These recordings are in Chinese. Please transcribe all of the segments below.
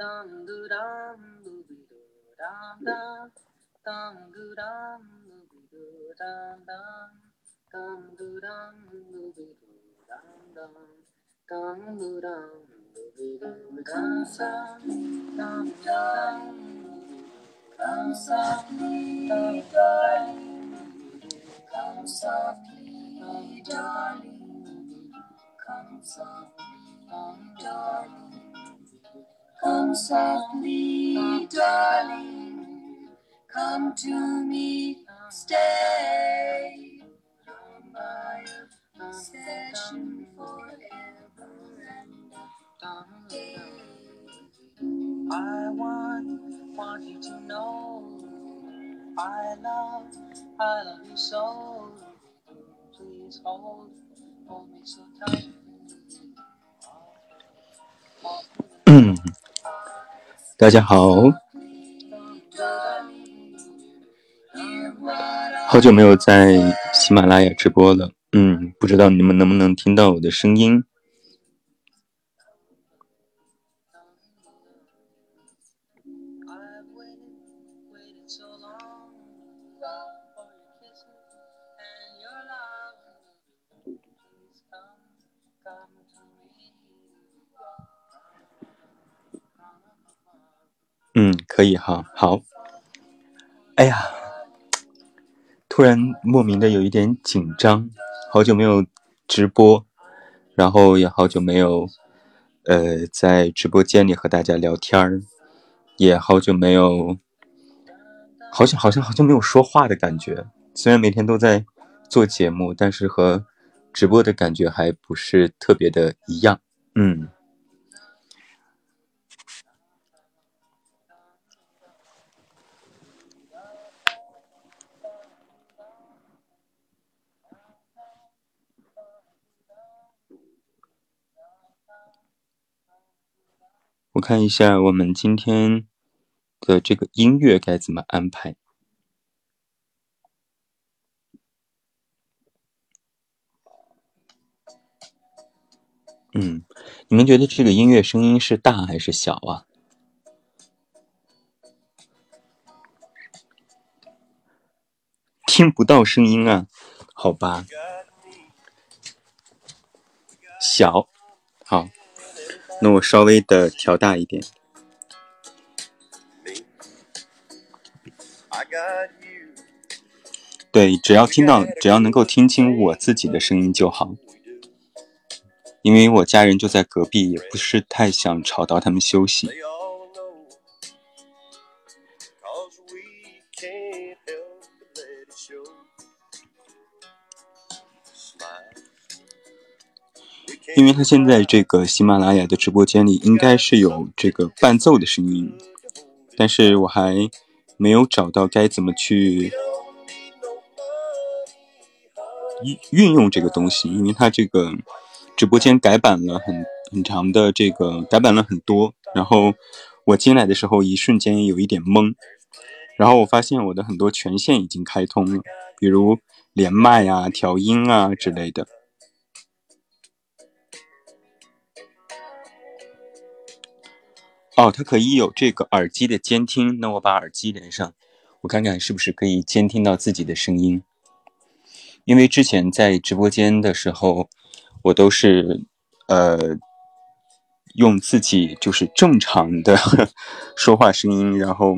Come softly, darling. Come softly, darling. Come softly, darling. Come softly, darling. Come to me, stay. My obsession forever and day. I want, want you to know I love, I love you so. Please hold, hold me so tight. 大家好，好久没有在喜马拉雅直播了。嗯，不知道你们能不能听到我的声音？嗯，可以哈，好。哎呀，突然莫名的有一点紧张，好久没有直播，然后也好久没有，呃，在直播间里和大家聊天儿，也好久没有，好像好像好像没有说话的感觉。虽然每天都在做节目，但是和直播的感觉还不是特别的一样。嗯。我看一下我们今天的这个音乐该怎么安排。嗯，你们觉得这个音乐声音是大还是小啊？听不到声音啊？好吧，小，好，那我稍微的调大一点。对，只要听到，只要能够听清我自己的声音就好。因为我家人就在隔壁，也不是太想吵到他们休息。因为他现在这个喜马拉雅的直播间里应该是有这个伴奏的声音，但是我还没有找到该怎么去运运用这个东西，因为它这个直播间改版了很很长的这个改版了很多，然后我进来的时候一瞬间有一点懵，然后我发现我的很多权限已经开通了，比如连麦啊、调音啊之类的。哦，它可以有这个耳机的监听，那我把耳机连上，我看看是不是可以监听到自己的声音。因为之前在直播间的时候，我都是呃用自己就是正常的 说话声音，然后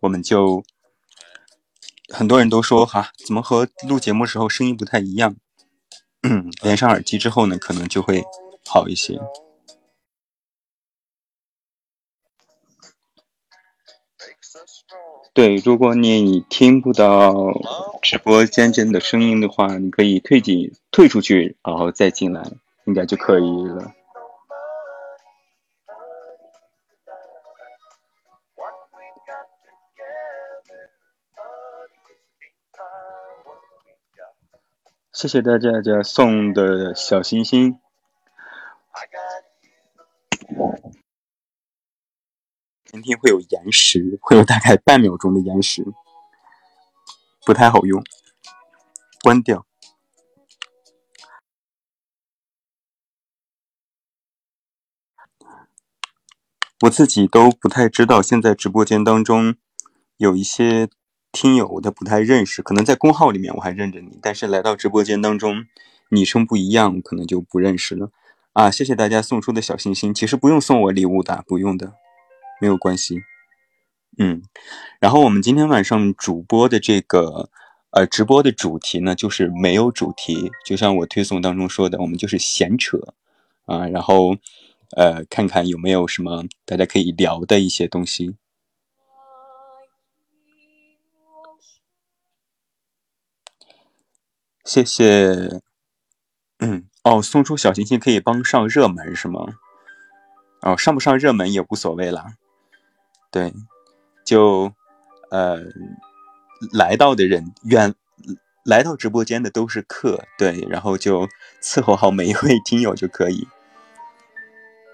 我们就很多人都说哈，怎么和录节目时候声音不太一样？嗯，连上耳机之后呢，可能就会好一些。对，如果你听不到直播间真的声音的话，你可以退进退出去，然后再进来，应该就可以了。谢谢大家家送的小心心。I got you. 前天会有延时，会有大概半秒钟的延时，不太好用。关掉。我自己都不太知道，现在直播间当中有一些听友我都不太认识，可能在公号里面我还认着你，但是来到直播间当中，昵称不一样，可能就不认识了。啊，谢谢大家送出的小心心，其实不用送我礼物的，不用的，没有关系。嗯，然后我们今天晚上主播的这个呃直播的主题呢，就是没有主题，就像我推送当中说的，我们就是闲扯啊，然后。呃，看看有没有什么大家可以聊的一些东西。谢谢。嗯，哦，送出小星星可以帮上热门是吗？哦，上不上热门也无所谓啦。对，就呃，来到的人远来到直播间的都是客，对，然后就伺候好每一位听友就可以。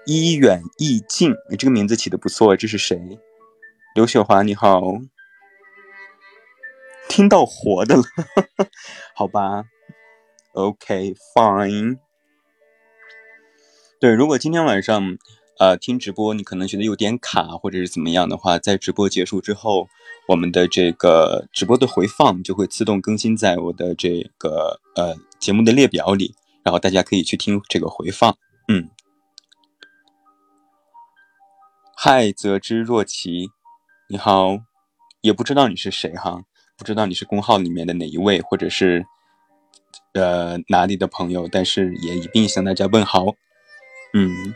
一远一近，你这个名字起的不错。这是谁？刘雪华，你好。听到活的了，好吧。OK，fine。对，如果今天晚上呃听直播，你可能觉得有点卡或者是怎么样的话，在直播结束之后，我们的这个直播的回放就会自动更新在我的这个呃节目的列表里，然后大家可以去听这个回放。嗯。嗨，泽之若琪，你好，也不知道你是谁哈，不知道你是公号里面的哪一位，或者是呃哪里的朋友，但是也一并向大家问好，嗯，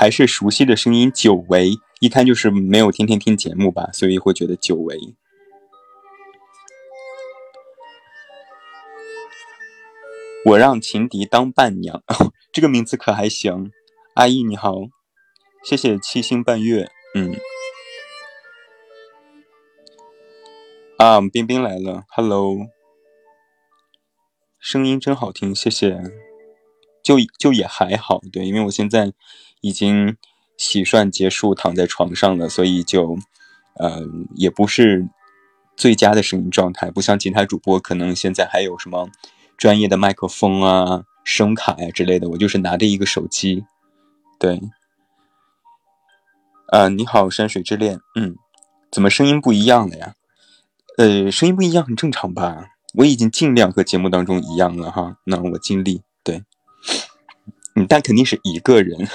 还是熟悉的声音，久违，一看就是没有天天听节目吧，所以会觉得久违。我让情敌当伴娘，这个名字可还行。阿姨你好，谢谢七星半月。嗯，啊，冰冰来了，Hello，声音真好听，谢谢。就就也还好，对，因为我现在已经洗涮结束，躺在床上了，所以就，呃，也不是最佳的声音状态，不像其他主播，可能现在还有什么。专业的麦克风啊、声卡呀之类的，我就是拿着一个手机。对，啊，你好，山水之恋，嗯，怎么声音不一样了呀？呃，声音不一样很正常吧？我已经尽量和节目当中一样了哈，那我尽力。对，但肯定是一个人，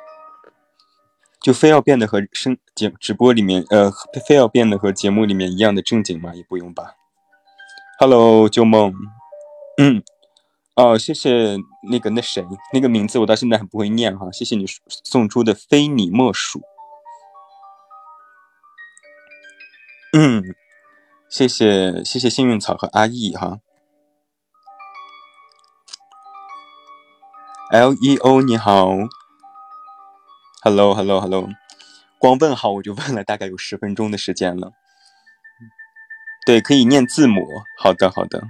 就非要变得和声节直播里面，呃，非要变得和节目里面一样的正经吗？也不用吧。Hello，旧梦。嗯，哦，谢谢那个那谁那个名字我到现在还不会念哈，谢谢你送出的非你莫属。嗯，谢谢谢谢幸运草和阿易哈。L E O 你好，Hello Hello Hello，光问好我就问了大概有十分钟的时间了。对，可以念字母，好的好的。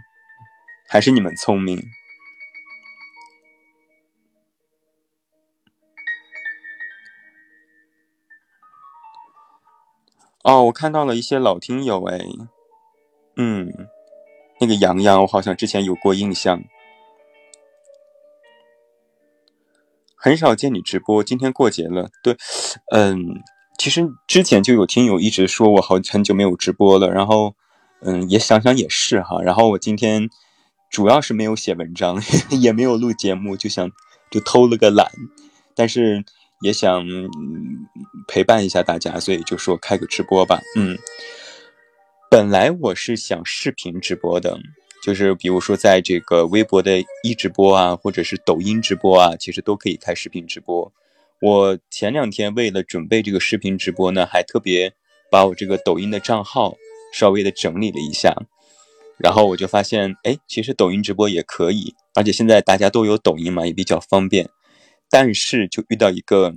还是你们聪明哦！我看到了一些老听友哎，嗯，那个洋洋，我好像之前有过印象。很少见你直播，今天过节了。对，嗯，其实之前就有听友一直说我好很久没有直播了，然后，嗯，也想想也是哈，然后我今天。主要是没有写文章，也没有录节目，就想就偷了个懒，但是也想陪伴一下大家，所以就说开个直播吧。嗯，本来我是想视频直播的，就是比如说在这个微博的一直播啊，或者是抖音直播啊，其实都可以开视频直播。我前两天为了准备这个视频直播呢，还特别把我这个抖音的账号稍微的整理了一下。然后我就发现，哎，其实抖音直播也可以，而且现在大家都有抖音嘛，也比较方便。但是就遇到一个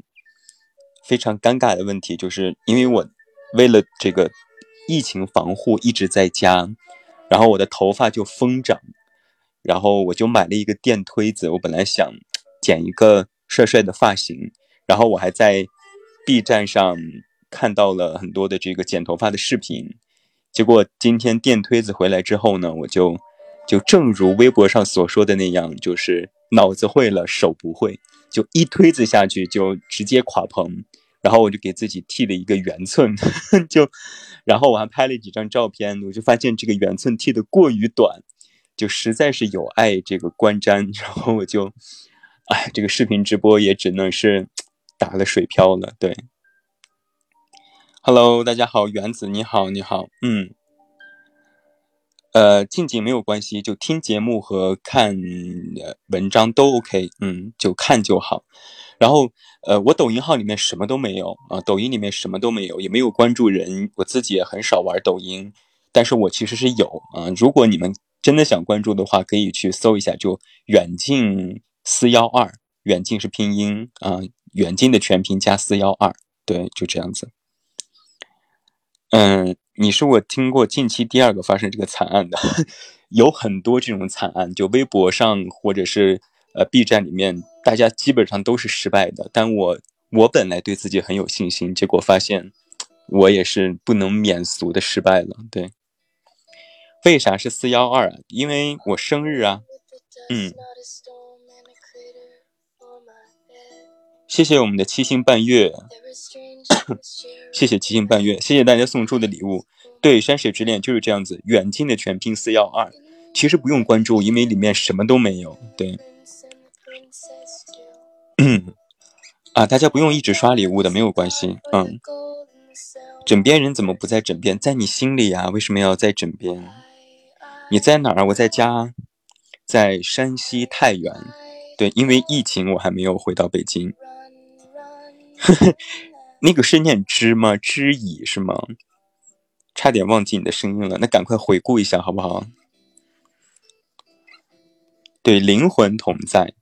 非常尴尬的问题，就是因为我为了这个疫情防护一直在家，然后我的头发就疯长，然后我就买了一个电推子。我本来想剪一个帅帅的发型，然后我还在 B 站上看到了很多的这个剪头发的视频。结果今天电推子回来之后呢，我就就正如微博上所说的那样，就是脑子会了，手不会，就一推子下去就直接垮棚。然后我就给自己剃了一个圆寸，就，然后我还拍了几张照片，我就发现这个圆寸剃的过于短，就实在是有碍这个观瞻，然后我就，哎，这个视频直播也只能是打了水漂了。对，Hello，大家好，原子你好，你好，嗯，呃，静静没有关系，就听节目和看文章都 OK，嗯，就看就好。然后，呃，我抖音号里面什么都没有啊，抖音里面什么都没有，也没有关注人，我自己也很少玩抖音，但是我其实是有啊。如果你们真的想关注的话，可以去搜一下，就远近四幺二，远近是拼音啊，远近的全拼加四幺二，对，就这样子。嗯，你是我听过近期第二个发生这个惨案的，有很多这种惨案，就微博上或者是呃 B 站里面。大家基本上都是失败的，但我我本来对自己很有信心，结果发现我也是不能免俗的失败了。对，为啥是四幺二啊？因为我生日啊。嗯，谢谢我们的七星半月，谢谢七星半月，谢谢大家送出的礼物。对，山水之恋就是这样子，远近的全拼四幺二，其实不用关注，因为里面什么都没有。对。嗯，啊，大家不用一直刷礼物的，没有关系。嗯，枕边人怎么不在枕边？在你心里呀？为什么要在枕边？你在哪儿？我在家，在山西太原。对，因为疫情，我还没有回到北京。那个是念知吗？知矣是吗？差点忘记你的声音了，那赶快回顾一下好不好？对，灵魂同在。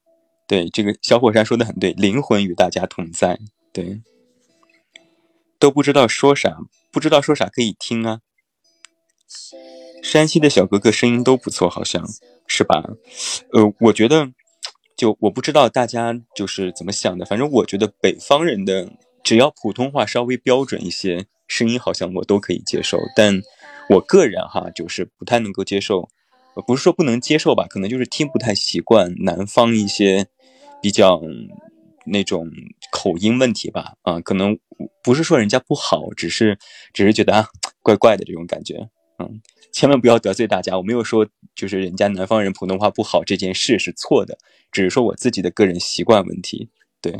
对这个小火山说的很对，灵魂与大家同在。对，都不知道说啥，不知道说啥可以听啊。山西的小哥哥声音都不错，好像是吧？呃，我觉得，就我不知道大家就是怎么想的，反正我觉得北方人的只要普通话稍微标准一些，声音好像我都可以接受。但我个人哈，就是不太能够接受，不是说不能接受吧，可能就是听不太习惯南方一些。比较那种口音问题吧，啊，可能不是说人家不好，只是只是觉得啊怪怪的这种感觉，嗯，千万不要得罪大家。我没有说就是人家南方人普通话不好这件事是错的，只是说我自己的个人习惯问题。对，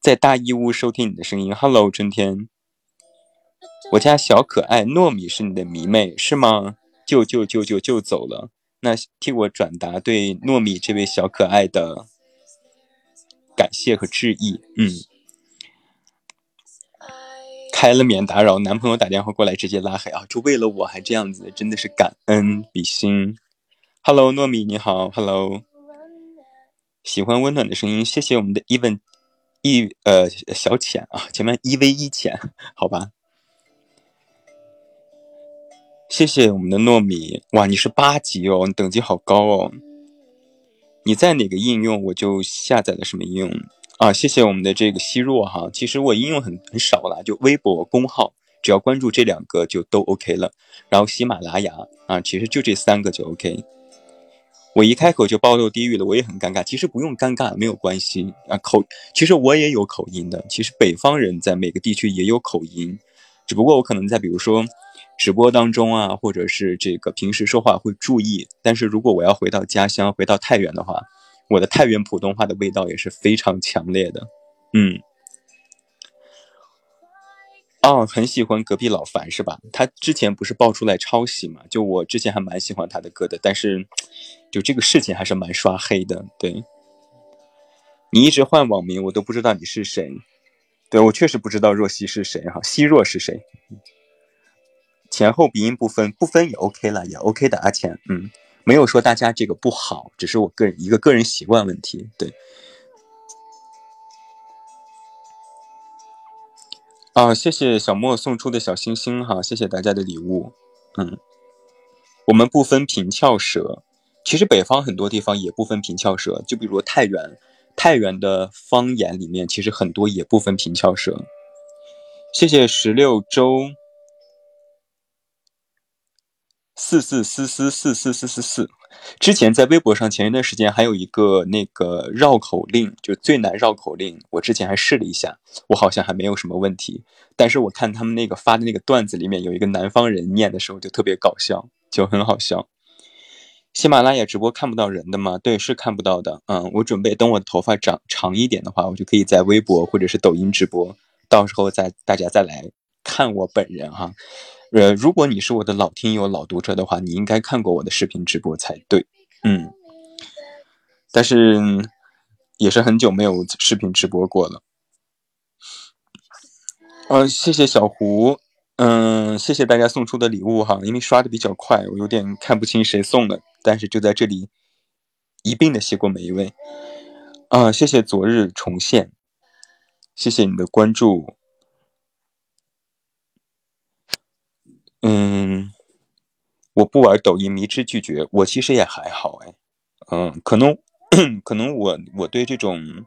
在大义乌收听你的声音，Hello 春天，我家小可爱糯米是你的迷妹是吗？就就就就就走了，那替我转达对糯米这位小可爱的。感谢和致意，嗯，开了免打扰，男朋友打电话过来直接拉黑啊，就为了我还这样子，真的是感恩比心。Hello，糯米你好，Hello，喜欢温暖的声音，谢谢我们的 even 一呃小浅啊，前面一 v 一浅，好吧，谢谢我们的糯米，哇，你是八级哦，你等级好高哦。你在哪个应用，我就下载了什么应用啊？谢谢我们的这个希若哈。其实我应用很很少了，就微博公号，只要关注这两个就都 OK 了。然后喜马拉雅啊，其实就这三个就 OK。我一开口就暴露地域了，我也很尴尬。其实不用尴尬，没有关系啊。口，其实我也有口音的。其实北方人在每个地区也有口音，只不过我可能在比如说。直播当中啊，或者是这个平时说话会注意，但是如果我要回到家乡，回到太原的话，我的太原普通话的味道也是非常强烈的。嗯，哦，很喜欢隔壁老樊是吧？他之前不是爆出来抄袭嘛？就我之前还蛮喜欢他的歌的，但是就这个事情还是蛮刷黑的。对，你一直换网名，我都不知道你是谁。对我确实不知道若曦是谁哈，希若是谁？前后鼻音不分，不分也 OK 了，也 OK 的。阿钱，嗯，没有说大家这个不好，只是我个人一个个人习惯问题。对，啊，谢谢小莫送出的小星星哈，谢谢大家的礼物。嗯，我们不分平翘舌，其实北方很多地方也不分平翘舌，就比如太原，太原的方言里面其实很多也不分平翘舌。谢谢十六周。四四四四四四四四四。之前在微博上，前一段时间还有一个那个绕口令，就最难绕口令。我之前还试了一下，我好像还没有什么问题。但是我看他们那个发的那个段子里面有一个南方人念的时候就特别搞笑，就很好笑。喜马拉雅直播看不到人的吗？对，是看不到的。嗯，我准备等我的头发长长一点的话，我就可以在微博或者是抖音直播，到时候再大家再来看我本人哈。呃，如果你是我的老听友、老读者的话，你应该看过我的视频直播才对。嗯，但是也是很久没有视频直播过了。呃，谢谢小胡，嗯，谢谢大家送出的礼物哈，因为刷的比较快，我有点看不清谁送的，但是就在这里一并的谢过每一位。啊，谢谢昨日重现，谢谢你的关注。嗯，我不玩抖音，迷之拒绝。我其实也还好哎，嗯，可能 可能我我对这种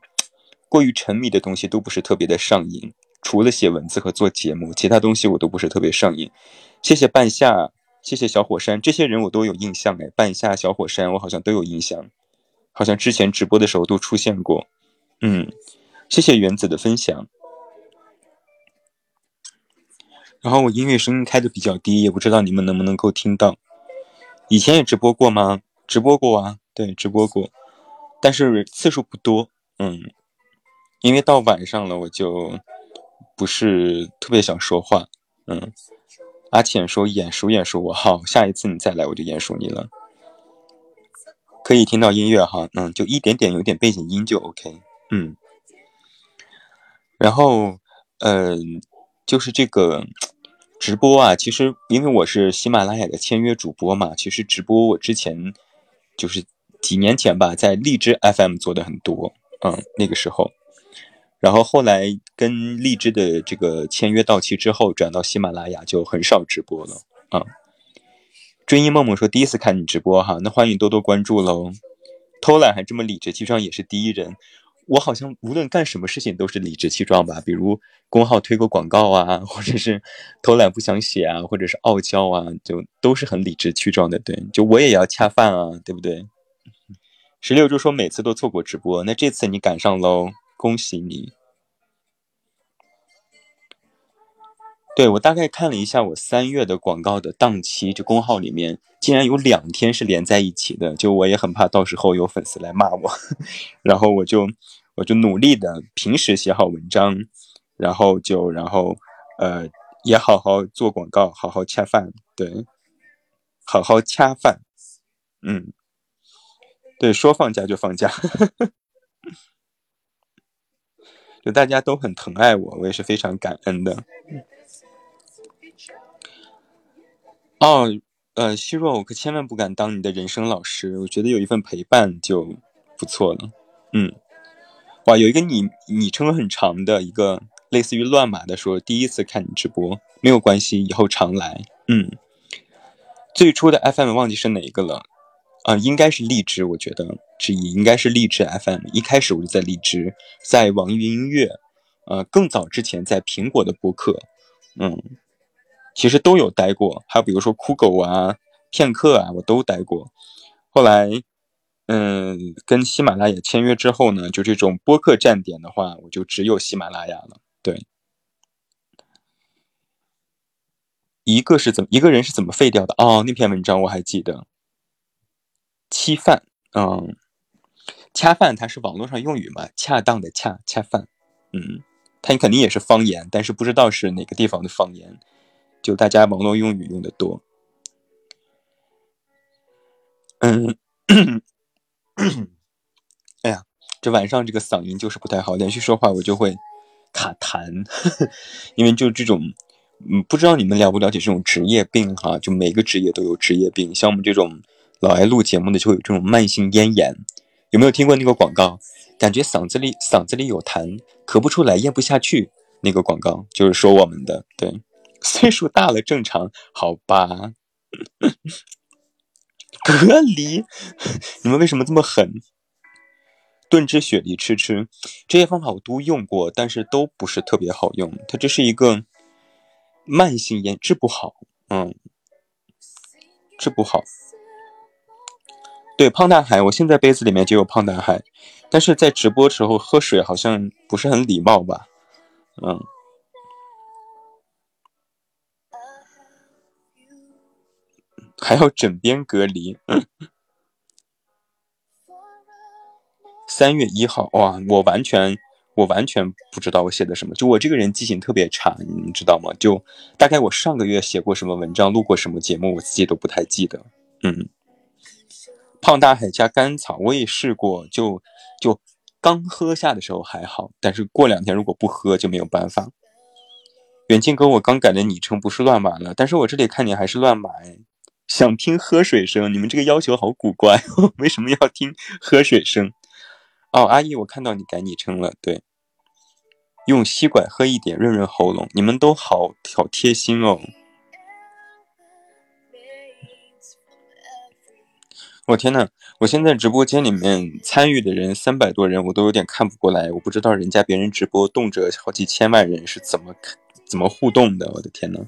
过于沉迷的东西都不是特别的上瘾。除了写文字和做节目，其他东西我都不是特别上瘾。谢谢半夏，谢谢小火山，这些人我都有印象哎。半夏、小火山，我好像都有印象，好像之前直播的时候都出现过。嗯，谢谢原子的分享。然后我音乐声音开的比较低，也不知道你们能不能够听到。以前也直播过吗？直播过啊，对，直播过，但是次数不多。嗯，因为到晚上了，我就。不是特别想说话，嗯，阿浅说眼熟眼熟我好，下一次你再来我就眼熟你了，可以听到音乐哈，嗯，就一点点有点背景音就 OK，嗯，然后，嗯，就是这个直播啊，其实因为我是喜马拉雅的签约主播嘛，其实直播我之前就是几年前吧，在荔枝 FM 做的很多，嗯，那个时候。然后后来跟荔枝的这个签约到期之后，转到喜马拉雅就很少直播了啊。追忆梦梦说第一次看你直播哈，那欢迎多多关注喽。偷懒还这么理直气壮也是第一人，我好像无论干什么事情都是理直气壮吧，比如公号推个广告啊，或者是偷懒不想写啊，或者是傲娇啊，就都是很理直气壮的。对，就我也要恰饭啊，对不对？十六就说每次都错过直播，那这次你赶上喽。恭喜你！对我大概看了一下，我三月的广告的档期，就公号里面竟然有两天是连在一起的，就我也很怕到时候有粉丝来骂我，然后我就我就努力的平时写好文章，然后就然后呃也好好做广告，好好恰饭，对，好好恰饭，嗯，对，说放假就放假。就大家都很疼爱我，我也是非常感恩的。哦，呃，希若，我可千万不敢当你的人生老师，我觉得有一份陪伴就不错了。嗯，哇，有一个昵昵称很长的一个类似于乱码的说第一次看你直播，没有关系，以后常来。嗯，最初的 FM 忘记是哪一个了。啊，应该是荔枝，我觉得之一应该是荔枝 FM。一开始我就在荔枝，在网易云音乐，呃，更早之前在苹果的播客，嗯，其实都有待过。还有比如说酷狗啊、片刻啊，我都待过。后来，嗯，跟喜马拉雅签约之后呢，就这种播客站点的话，我就只有喜马拉雅了。对，一个是怎么一个人是怎么废掉的？哦，那篇文章我还记得。恰饭，嗯，恰饭它是网络上用语嘛？恰当的恰恰饭，嗯，它肯定也是方言，但是不知道是哪个地方的方言，就大家网络用语用的多。嗯，哎呀，这晚上这个嗓音就是不太好，连续说话我就会卡痰，因为就这种，嗯，不知道你们了不了解这种职业病哈？就每个职业都有职业病，像我们这种。老爱录节目的就会有这种慢性咽炎，有没有听过那个广告？感觉嗓子里嗓子里有痰，咳不出来，咽不下去。那个广告就是说我们的，对，岁数大了正常，好吧？隔离，你们为什么这么狠？炖汁雪梨吃吃，这些方法我都用过，但是都不是特别好用。它这是一个慢性炎，治不好，嗯。治不好。对，胖大海，我现在杯子里面就有胖大海，但是在直播时候喝水好像不是很礼貌吧？嗯，还要枕边隔离。三月一号，哇，我完全，我完全不知道我写的什么，就我这个人记性特别差，你知道吗？就大概我上个月写过什么文章，录过什么节目，我自己都不太记得。嗯，胖大海加甘草，我也试过，就就刚喝下的时候还好，但是过两天如果不喝就没有办法。远近哥，我刚改的昵称不是乱码了，但是我这里看你还是乱码哎。想听喝水声，你们这个要求好古怪，为什么要听喝水声？哦，阿姨，我看到你改昵称了，对，用吸管喝一点润润喉咙，你们都好好贴心哦。我天呐，我现在直播间里面参与的人三百多人，我都有点看不过来，我不知道人家别人直播动辄好几千万人是怎么、怎么互动的，我的天呐。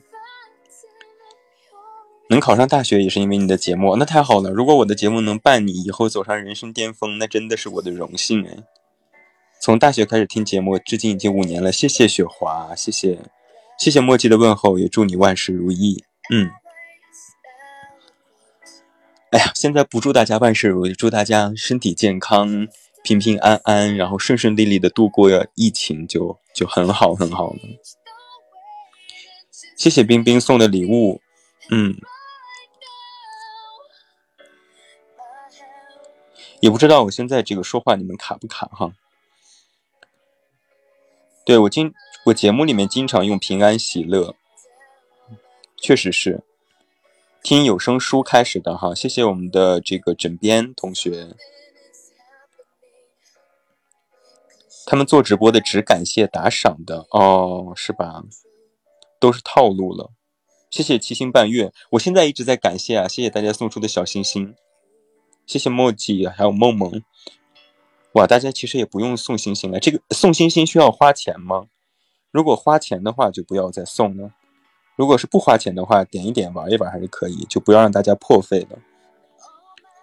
能考上大学也是因为你的节目，那太好了！如果我的节目能伴你以后走上人生巅峰，那真的是我的荣幸哎。从大学开始听节目，至今已经五年了，谢谢雪华，谢谢，谢谢墨迹的问候，也祝你万事如意。嗯。哎呀，现在不祝大家万事如意，祝大家身体健康、平平安安，然后顺顺利利的度过疫情，就就很好很好了。谢谢冰冰送的礼物，嗯。也不知道我现在这个说话你们卡不卡哈？对我经我节目里面经常用平安喜乐，确实是听有声书开始的哈。谢谢我们的这个枕边同学，他们做直播的只感谢打赏的哦，是吧？都是套路了。谢谢七星半月，我现在一直在感谢啊，谢谢大家送出的小心心。谢谢墨迹，还有梦梦。哇，大家其实也不用送星星了。这个送星星需要花钱吗？如果花钱的话，就不要再送了。如果是不花钱的话，点一点玩一玩还是可以，就不要让大家破费了。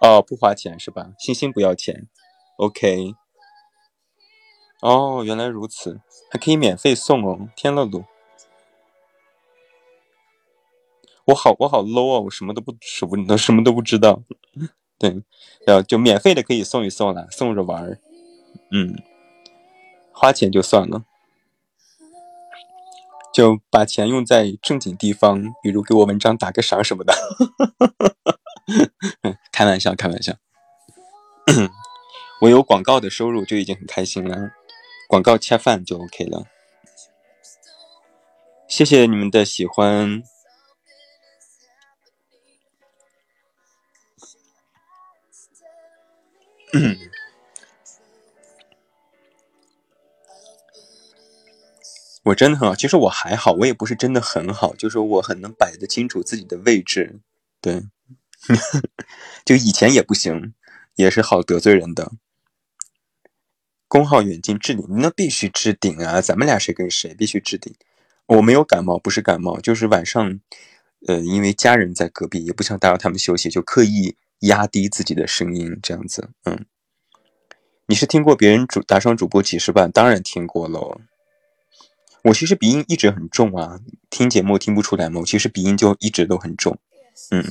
哦，不花钱是吧？星星不要钱。OK。哦，原来如此，还可以免费送哦。天乐路，我好我好 low 啊！我什么都不什么都什么都不知道。对，然后就免费的可以送一送了，送着玩儿，嗯，花钱就算了，就把钱用在正经地方，比如给我文章打个赏什么的，开玩笑，开玩笑，我有广告的收入就已经很开心了，广告恰饭就 OK 了，谢谢你们的喜欢。我真的很好，其实我还好，我也不是真的很好，就是我很能摆得清楚自己的位置，对，就以前也不行，也是好得罪人的。公号远近置顶，那必须置顶啊！咱们俩谁跟谁必须置顶。我没有感冒，不是感冒，就是晚上，呃，因为家人在隔壁，也不想打扰他们休息，就刻意。压低自己的声音，这样子，嗯，你是听过别人主打赏主播几十万？当然听过喽。我其实鼻音一直很重啊，听节目听不出来吗？我其实鼻音就一直都很重，嗯。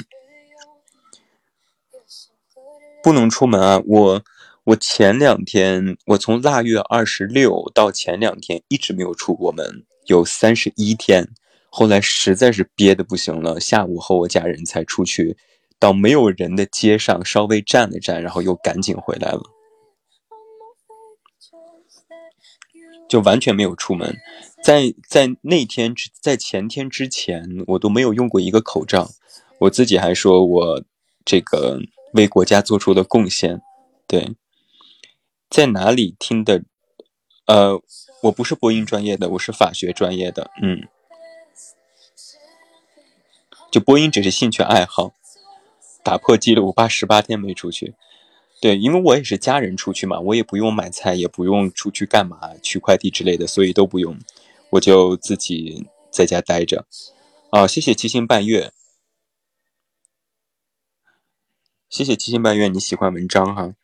不能出门啊！我我前两天，我从腊月二十六到前两天一直没有出过门，有三十一天。后来实在是憋得不行了，下午和我家人才出去。到没有人的街上稍微站了站，然后又赶紧回来了，就完全没有出门。在在那天之在前天之前，我都没有用过一个口罩。我自己还说我这个为国家做出了贡献。对，在哪里听的？呃，我不是播音专业的，我是法学专业的。嗯，就播音只是兴趣爱好。打破记录，我八十八天没出去。对，因为我也是家人出去嘛，我也不用买菜，也不用出去干嘛，取快递之类的，所以都不用，我就自己在家待着。啊，谢谢七星半月。谢谢七星半月，你喜欢文章哈。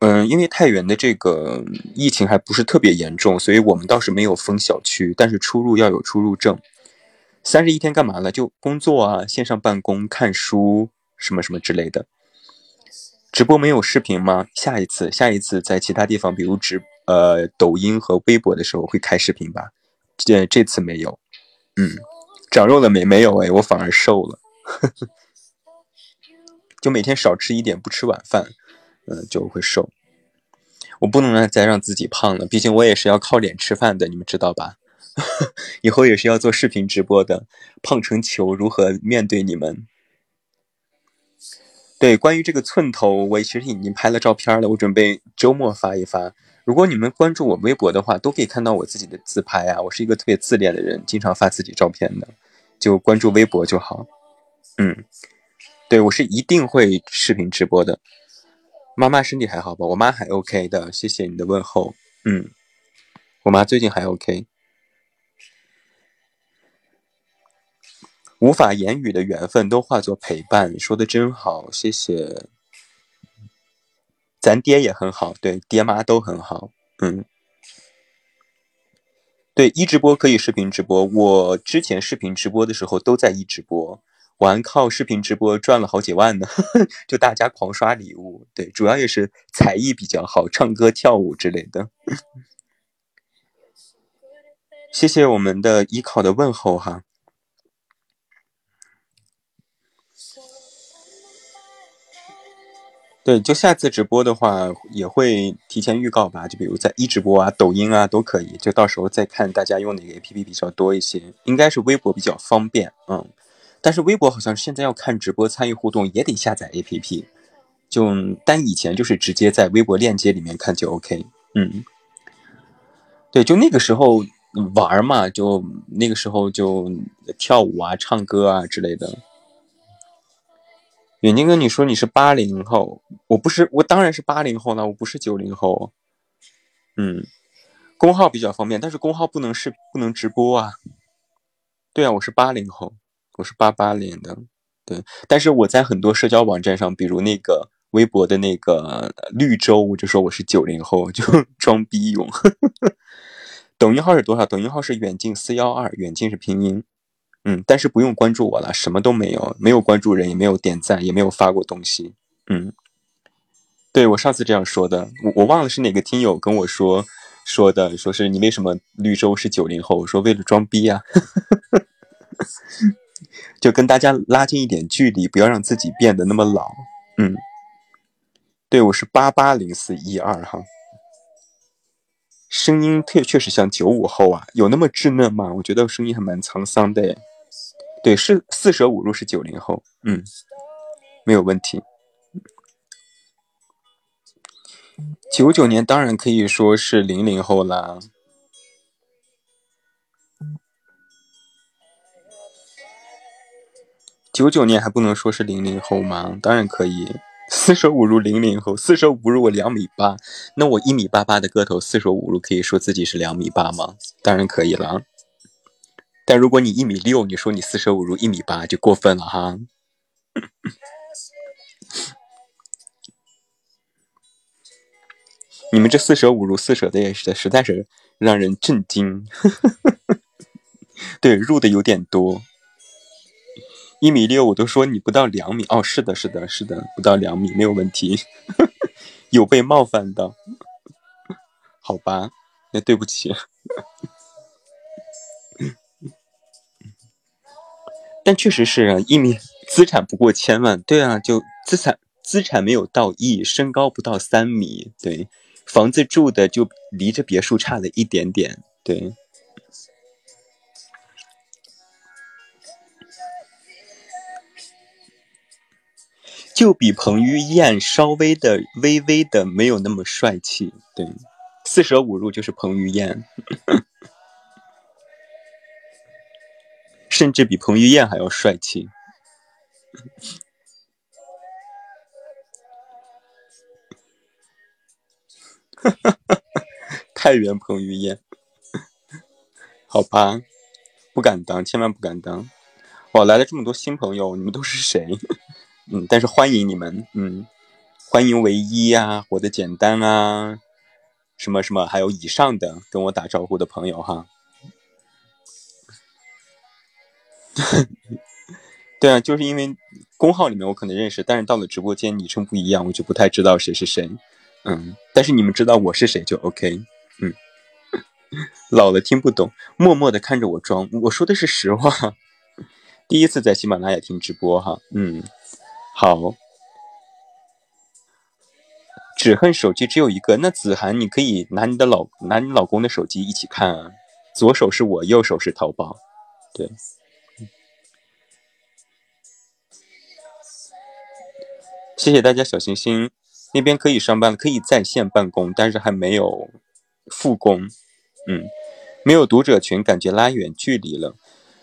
嗯，因为太原的这个疫情还不是特别严重，所以我们倒是没有封小区，但是出入要有出入证。三十一天干嘛了？就工作啊，线上办公、看书什么什么之类的。直播没有视频吗？下一次，下一次在其他地方，比如直呃抖音和微博的时候会开视频吧。这这次没有。嗯，长肉了没？没有哎，我反而瘦了。就每天少吃一点，不吃晚饭。嗯，就会瘦。我不能再让自己胖了，毕竟我也是要靠脸吃饭的，你们知道吧？以后也是要做视频直播的，胖成球如何面对你们？对，关于这个寸头，我其实已经拍了照片了，我准备周末发一发。如果你们关注我微博的话，都可以看到我自己的自拍啊。我是一个特别自恋的人，经常发自己照片的，就关注微博就好。嗯，对我是一定会视频直播的。妈妈身体还好吧？我妈还 OK 的，谢谢你的问候。嗯，我妈最近还 OK。无法言语的缘分都化作陪伴，说的真好，谢谢。咱爹也很好，对，爹妈都很好。嗯，对，一直播可以视频直播。我之前视频直播的时候都在一直播。我还靠视频直播赚了好几万呢，就大家狂刷礼物，对，主要也是才艺比较好，唱歌跳舞之类的。谢谢我们的依靠的问候哈。对，就下次直播的话也会提前预告吧，就比如在一直播啊、抖音啊都可以，就到时候再看大家用哪个 APP 比较多一些，应该是微博比较方便，嗯。但是微博好像现在要看直播参与互动也得下载 APP，就但以前就是直接在微博链接里面看就 OK。嗯，对，就那个时候玩嘛，就那个时候就跳舞啊、唱歌啊之类的。远近哥，你说你是八零后，我不是，我当然是八零后了，我不是九零后。嗯，公号比较方便，但是公号不能是不能直播啊。对啊，我是八零后。我是八八年的，对，但是我在很多社交网站上，比如那个微博的那个绿洲，我就说我是九零后，就装逼用。抖音号是多少？抖音号是远近四幺二，远近是拼音。嗯，但是不用关注我了，什么都没有，没有关注人，也没有点赞，也没有发过东西。嗯，对我上次这样说的，我我忘了是哪个听友跟我说说的，说是你为什么绿洲是九零后？我说为了装逼呀。就跟大家拉近一点距离，不要让自己变得那么老。嗯，对我是八八零四一二哈，声音特确实像九五后啊，有那么稚嫩吗？我觉得声音还蛮沧桑的。对，是四舍五入是九零后，嗯，没有问题。九九年当然可以说是零零后啦。九九年还不能说是零零后吗？当然可以，四舍五入零零后，四舍五入我两米八，那我一米八八的个头，四舍五入可以说自己是两米八吗？当然可以了。但如果你一米六，你说你四舍五入一米八就过分了哈。你们这四舍五入四舍的也是的，实在是让人震惊。对，入的有点多。一米六，我都说你不到两米哦。是的，是的，是的，不到两米没有问题。有被冒犯到？好吧，那对不起。但确实是啊，一米资产不过千万，对啊，就资产资产没有到亿，身高不到三米，对，房子住的就离着别墅差了一点点，对。就比彭于晏稍微的、微微的没有那么帅气，对，四舍五入就是彭于晏，甚至比彭于晏还要帅气。太原彭于晏，好吧，不敢当，千万不敢当。哇，来了这么多新朋友，你们都是谁？嗯，但是欢迎你们，嗯，欢迎唯一呀、活得简单啊，什么什么，还有以上的跟我打招呼的朋友哈。对啊，就是因为公号里面我可能认识，但是到了直播间昵称不一样，我就不太知道谁是谁。嗯，但是你们知道我是谁就 OK。嗯，老了听不懂，默默的看着我装，我说的是实话。第一次在喜马拉雅听直播哈，嗯，好。只恨手机只有一个，那子涵你可以拿你的老拿你老公的手机一起看啊，左手是我，右手是淘宝，对。谢谢大家小心心，那边可以上班了，可以在线办公，但是还没有复工。嗯，没有读者群，感觉拉远距离了。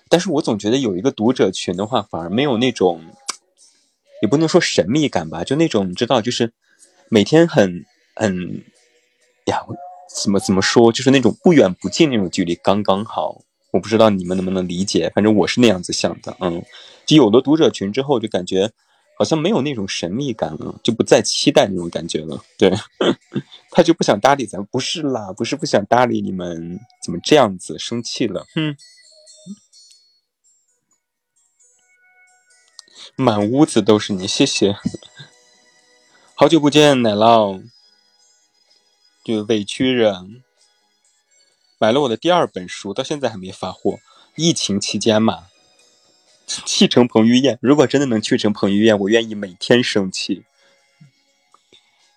但是我总觉得有一个读者群的话，反而没有那种，也不能说神秘感吧，就那种你知道，就是每天很很呀，怎么怎么说，就是那种不远不近那种距离刚刚好。我不知道你们能不能理解，反正我是那样子想的。嗯，就有了读者群之后，就感觉。好像没有那种神秘感了，就不再期待那种感觉了。对，他就不想搭理咱，不是啦，不是不想搭理你们，怎么这样子生气了？哼，满屋子都是你，谢谢，好久不见，奶酪，就委屈人，买了我的第二本书，到现在还没发货，疫情期间嘛。气成彭于晏，如果真的能去成彭于晏，我愿意每天生气。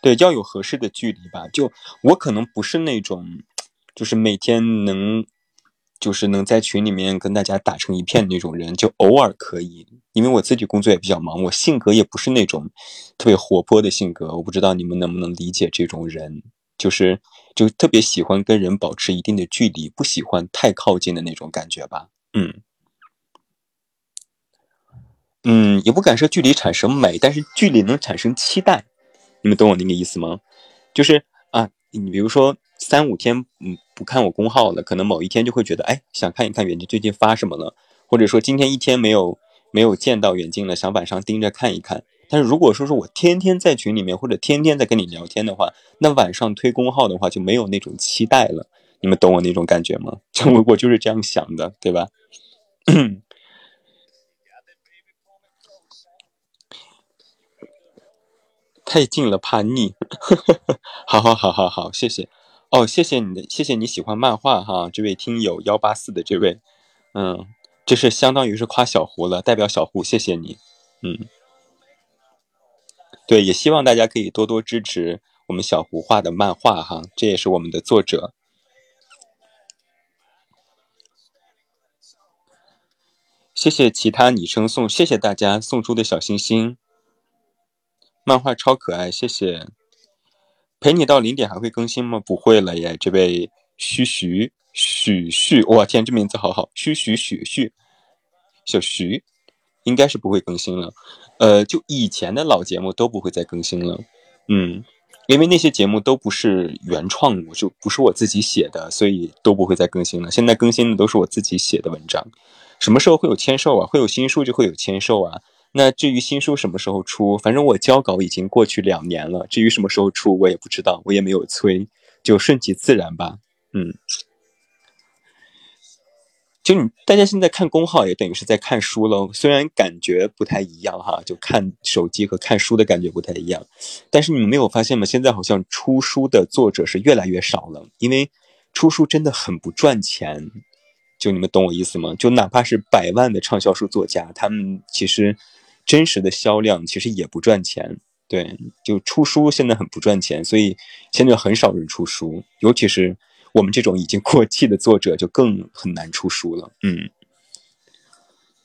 对，要有合适的距离吧。就我可能不是那种，就是每天能，就是能在群里面跟大家打成一片那种人。就偶尔可以，因为我自己工作也比较忙，我性格也不是那种特别活泼的性格。我不知道你们能不能理解这种人，就是就特别喜欢跟人保持一定的距离，不喜欢太靠近的那种感觉吧。嗯。嗯，也不敢说距离产生美，但是距离能产生期待，你们懂我那个意思吗？就是啊，你比如说三五天，嗯，不看我公号了，可能某一天就会觉得，哎，想看一看远近最近发什么了，或者说今天一天没有没有见到远近了，想晚上盯着看一看。但是如果说是我天天在群里面，或者天天在跟你聊天的话，那晚上推公号的话就没有那种期待了。你们懂我那种感觉吗？我我就是这样想的，对吧？太近了怕腻，好好好好好，谢谢。哦，谢谢你的，谢谢你喜欢漫画哈，这位听友幺八四的这位，嗯，这是相当于是夸小胡了，代表小胡谢谢你，嗯，对，也希望大家可以多多支持我们小胡画的漫画哈，这也是我们的作者，谢谢其他昵称送，谢谢大家送出的小心心。漫画超可爱，谢谢。陪你到零点还会更新吗？不会了耶。这位徐徐许旭，我天，这名字好好。徐徐许旭，小徐，应该是不会更新了。呃，就以前的老节目都不会再更新了。嗯，因为那些节目都不是原创，我就不是我自己写的，所以都不会再更新了。现在更新的都是我自己写的文章。什么时候会有签售啊？会有新书就会有签售啊。那至于新书什么时候出，反正我交稿已经过去两年了。至于什么时候出，我也不知道，我也没有催，就顺其自然吧。嗯，就你大家现在看公号也等于是在看书喽，虽然感觉不太一样哈，就看手机和看书的感觉不太一样。但是你们没有发现吗？现在好像出书的作者是越来越少了，因为出书真的很不赚钱。就你们懂我意思吗？就哪怕是百万的畅销书作家，他们其实。真实的销量其实也不赚钱，对，就出书现在很不赚钱，所以现在很少人出书，尤其是我们这种已经过气的作者就更很难出书了。嗯，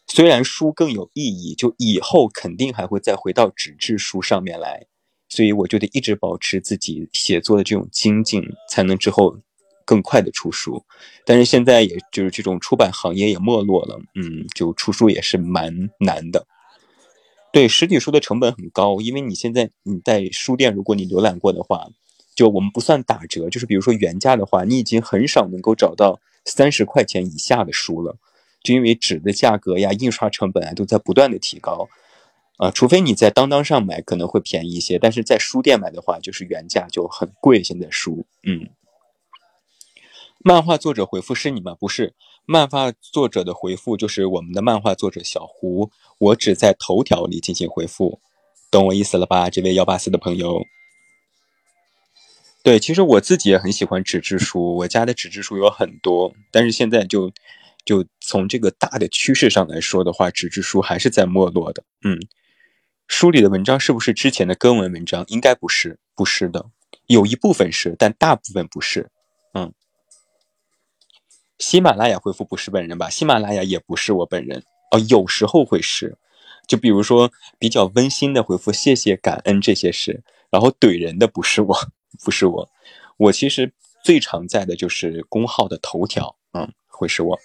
虽然书更有意义，就以后肯定还会再回到纸质书上面来，所以我就得一直保持自己写作的这种精进，才能之后更快的出书。但是现在也就是这种出版行业也没落了，嗯，就出书也是蛮难的。对实体书的成本很高，因为你现在你在书店，如果你浏览过的话，就我们不算打折，就是比如说原价的话，你已经很少能够找到三十块钱以下的书了，就因为纸的价格呀、印刷成本啊都在不断的提高。啊，除非你在当当上买可能会便宜一些，但是在书店买的话就是原价就很贵。现在书，嗯，漫画作者回复是你吗？不是，漫画作者的回复就是我们的漫画作者小胡，我只在头条里进行回复，懂我意思了吧？这位幺八四的朋友。对，其实我自己也很喜欢纸质书，我家的纸质书有很多，但是现在就就从这个大的趋势上来说的话，纸质书还是在没落的。嗯，书里的文章是不是之前的更文文章？应该不是，不是的，有一部分是，但大部分不是。喜马拉雅回复不是本人吧？喜马拉雅也不是我本人哦，有时候会是，就比如说比较温馨的回复，谢谢、感恩这些事，然后怼人的不是我。不是我，我其实最常在的就是公号的头条，嗯，会是我。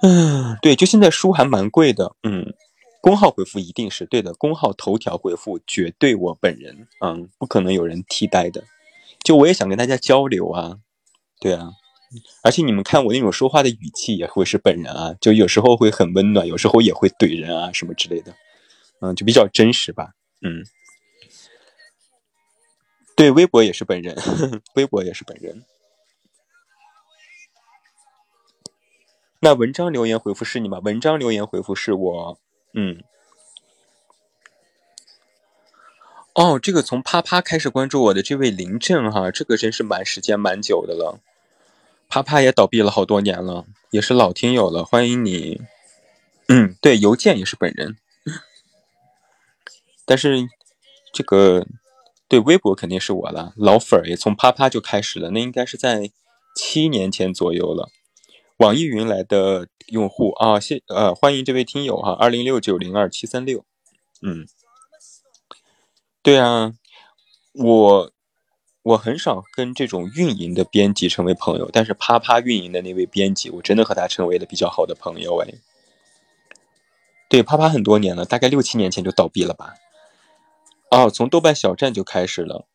嗯，对，就现在书还蛮贵的，嗯，公号回复一定是对的，公号头条回复绝对我本人，嗯，不可能有人替代的。就我也想跟大家交流啊，对啊，而且你们看我那种说话的语气也会是本人啊，就有时候会很温暖，有时候也会怼人啊什么之类的，嗯，就比较真实吧，嗯。对，微博也是本人，微博也是本人。那文章留言回复是你吗？文章留言回复是我，嗯。哦，这个从啪啪开始关注我的这位林正哈，这个真是蛮时间蛮久的了。啪啪也倒闭了好多年了，也是老听友了，欢迎你。嗯，对，邮件也是本人，但是这个。对，微博肯定是我了，老粉儿也从啪啪就开始了，那应该是在七年前左右了。网易云来的用户啊，谢呃欢迎这位听友哈，二零六九零二七三六，嗯，对啊，我我很少跟这种运营的编辑成为朋友，但是啪啪运营的那位编辑，我真的和他成为了比较好的朋友哎。对，啪啪很多年了，大概六七年前就倒闭了吧。哦，从豆瓣小站就开始了。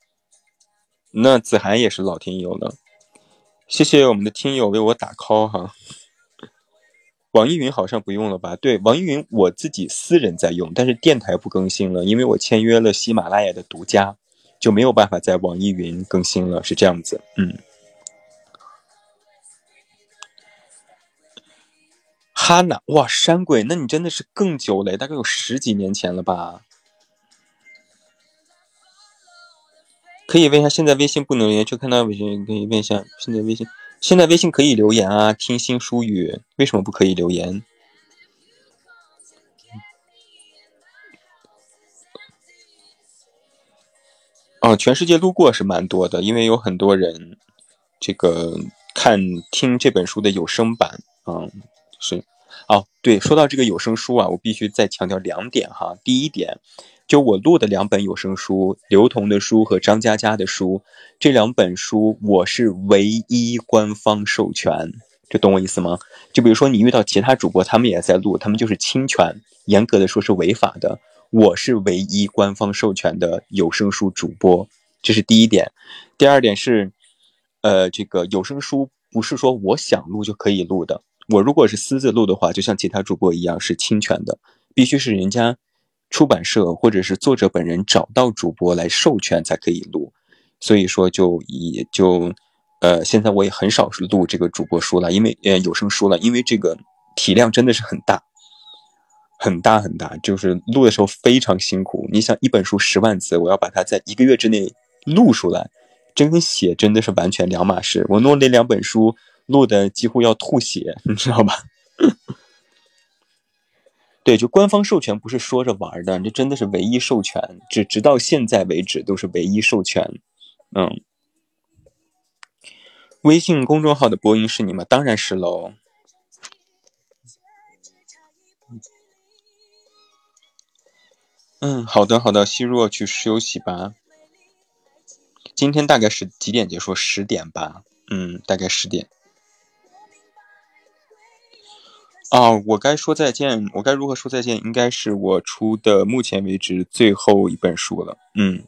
那子涵也是老听友了，谢谢我们的听友为我打 call 哈。网易云好像不用了吧？对，网易云我自己私人在用，但是电台不更新了，因为我签约了喜马拉雅的独家，就没有办法在网易云更新了，是这样子。嗯。哈娜，哇，山鬼，那你真的是更久了，大概有十几年前了吧？可以问一下，现在微信不能留言，就看到微信可以问一下，现在微信现在微信可以留言啊，听心书语为什么不可以留言？哦，全世界路过是蛮多的，因为有很多人这个看听这本书的有声版，嗯，是哦，对，说到这个有声书啊，我必须再强调两点哈，第一点。就我录的两本有声书，刘同的书和张嘉佳的书，这两本书我是唯一官方授权，这懂我意思吗？就比如说你遇到其他主播，他们也在录，他们就是侵权，严格的说是违法的。我是唯一官方授权的有声书主播，这是第一点。第二点是，呃，这个有声书不是说我想录就可以录的，我如果是私自录的话，就像其他主播一样是侵权的，必须是人家。出版社或者是作者本人找到主播来授权才可以录，所以说就也就，呃，现在我也很少录这个主播书了，因为呃有声书了，因为这个体量真的是很大，很大很大，就是录的时候非常辛苦。你想一本书十万字，我要把它在一个月之内录出来，真跟写真的是完全两码事。我弄那两本书录的几乎要吐血，你知道吧？对，就官方授权不是说着玩的，这真的是唯一授权，直直到现在为止都是唯一授权。嗯，微信公众号的播音是你吗？当然是喽。嗯，好的好的，希若去休息吧。今天大概是几点结束？十点吧。嗯，大概十点。啊，我该说再见，我该如何说再见？应该是我出的目前为止最后一本书了，嗯，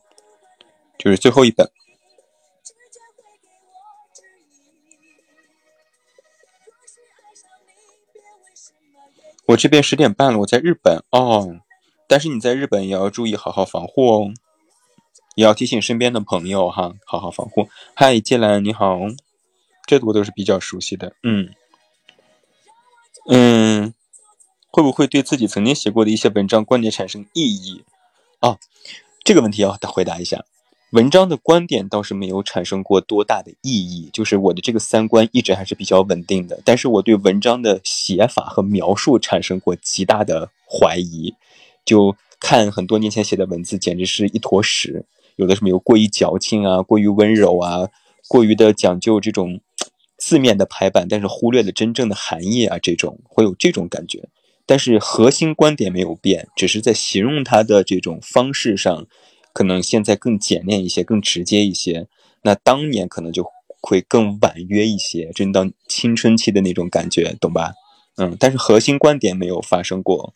就是最后一本。我这边十点半了，我在日本哦。但是你在日本也要注意好好防护哦，也要提醒身边的朋友哈，好好防护。嗨，芥兰你好，这我都是比较熟悉的。嗯嗯，会不会对自己曾经写过的一些文章观点产生异议？啊，这个问题要回答一下。文章的观点倒是没有产生过多大的意义，就是我的这个三观一直还是比较稳定的。但是我对文章的写法和描述产生过极大的怀疑，就看很多年前写的文字，简直是一坨屎。有的什么有过于矫情啊，过于温柔啊，过于的讲究这种字面的排版，但是忽略了真正的含义啊，这种会有这种感觉。但是核心观点没有变，只是在形容它的这种方式上。可能现在更简练一些，更直接一些。那当年可能就会更婉约一些，真到青春期的那种感觉，懂吧？嗯，但是核心观点没有发生过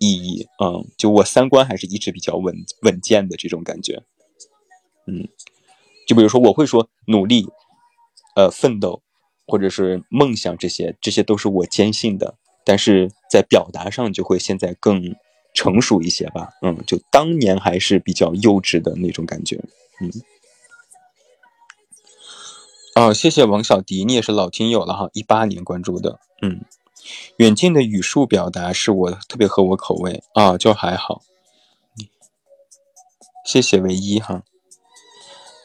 意义。嗯，就我三观还是一直比较稳稳健的这种感觉。嗯，就比如说我会说努力，呃，奋斗，或者是梦想这些，这些都是我坚信的。但是在表达上就会现在更。成熟一些吧，嗯，就当年还是比较幼稚的那种感觉，嗯。哦，谢谢王小迪，你也是老听友了哈，一八年关注的，嗯。远近的语数表达是我特别合我口味啊，就还好。谢谢唯一哈。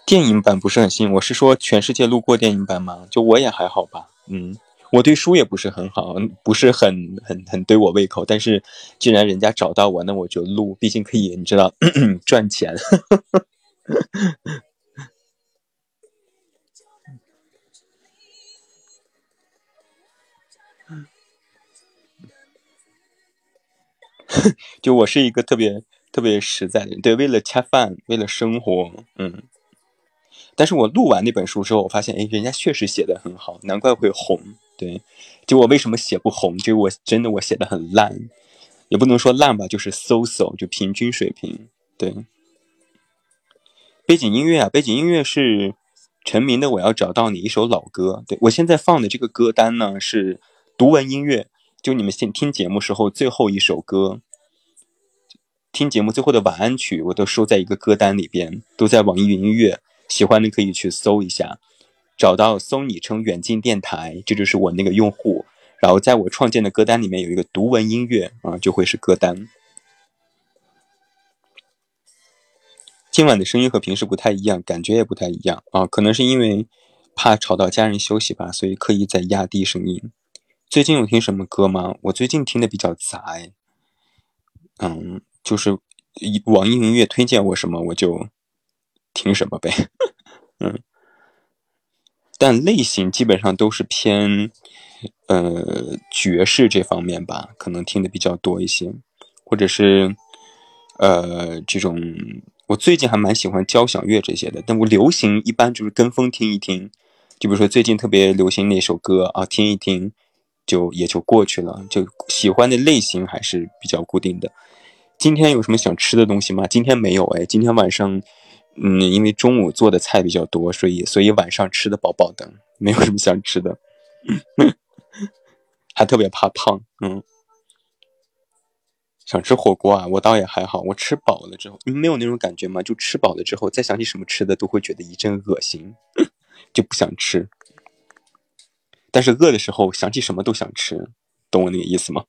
电影版不是很新，我是说全世界路过电影版吗？就我也还好吧，嗯。我对书也不是很好，不是很很很对我胃口。但是既然人家找到我，那我就录，毕竟可以，你知道 赚钱。就我是一个特别特别实在的人，对，为了恰饭，为了生活，嗯。但是我录完那本书之后，我发现，哎，人家确实写的很好，难怪会红。对，就我为什么写不红？就我真的我写的很烂，也不能说烂吧，就是 so so，就平均水平。对，背景音乐啊，背景音乐是陈明的《我要找到你》一首老歌。对我现在放的这个歌单呢，是读文音乐，就你们先听节目时候最后一首歌，听节目最后的晚安曲，我都收在一个歌单里边，都在网易云音乐，喜欢的可以去搜一下。找到搜昵称远近电台，这就是我那个用户。然后在我创建的歌单里面有一个读文音乐啊，就会是歌单。今晚的声音和平时不太一样，感觉也不太一样啊，可能是因为怕吵到家人休息吧，所以刻意在压低声音。最近有听什么歌吗？我最近听的比较杂，嗯，就是网易云音乐推荐我什么我就听什么呗，嗯。但类型基本上都是偏，呃，爵士这方面吧，可能听的比较多一些，或者是，呃，这种我最近还蛮喜欢交响乐这些的。但我流行一般就是跟风听一听，就比如说最近特别流行那首歌啊，听一听，就也就过去了。就喜欢的类型还是比较固定的。今天有什么想吃的东西吗？今天没有哎，今天晚上。嗯，因为中午做的菜比较多，所以所以晚上吃的饱饱的，没有什么想吃的，还特别怕胖。嗯，想吃火锅啊，我倒也还好，我吃饱了之后，你们没有那种感觉吗？就吃饱了之后，再想起什么吃的，都会觉得一阵恶心，就不想吃。但是饿的时候，想起什么都想吃，懂我那个意思吗？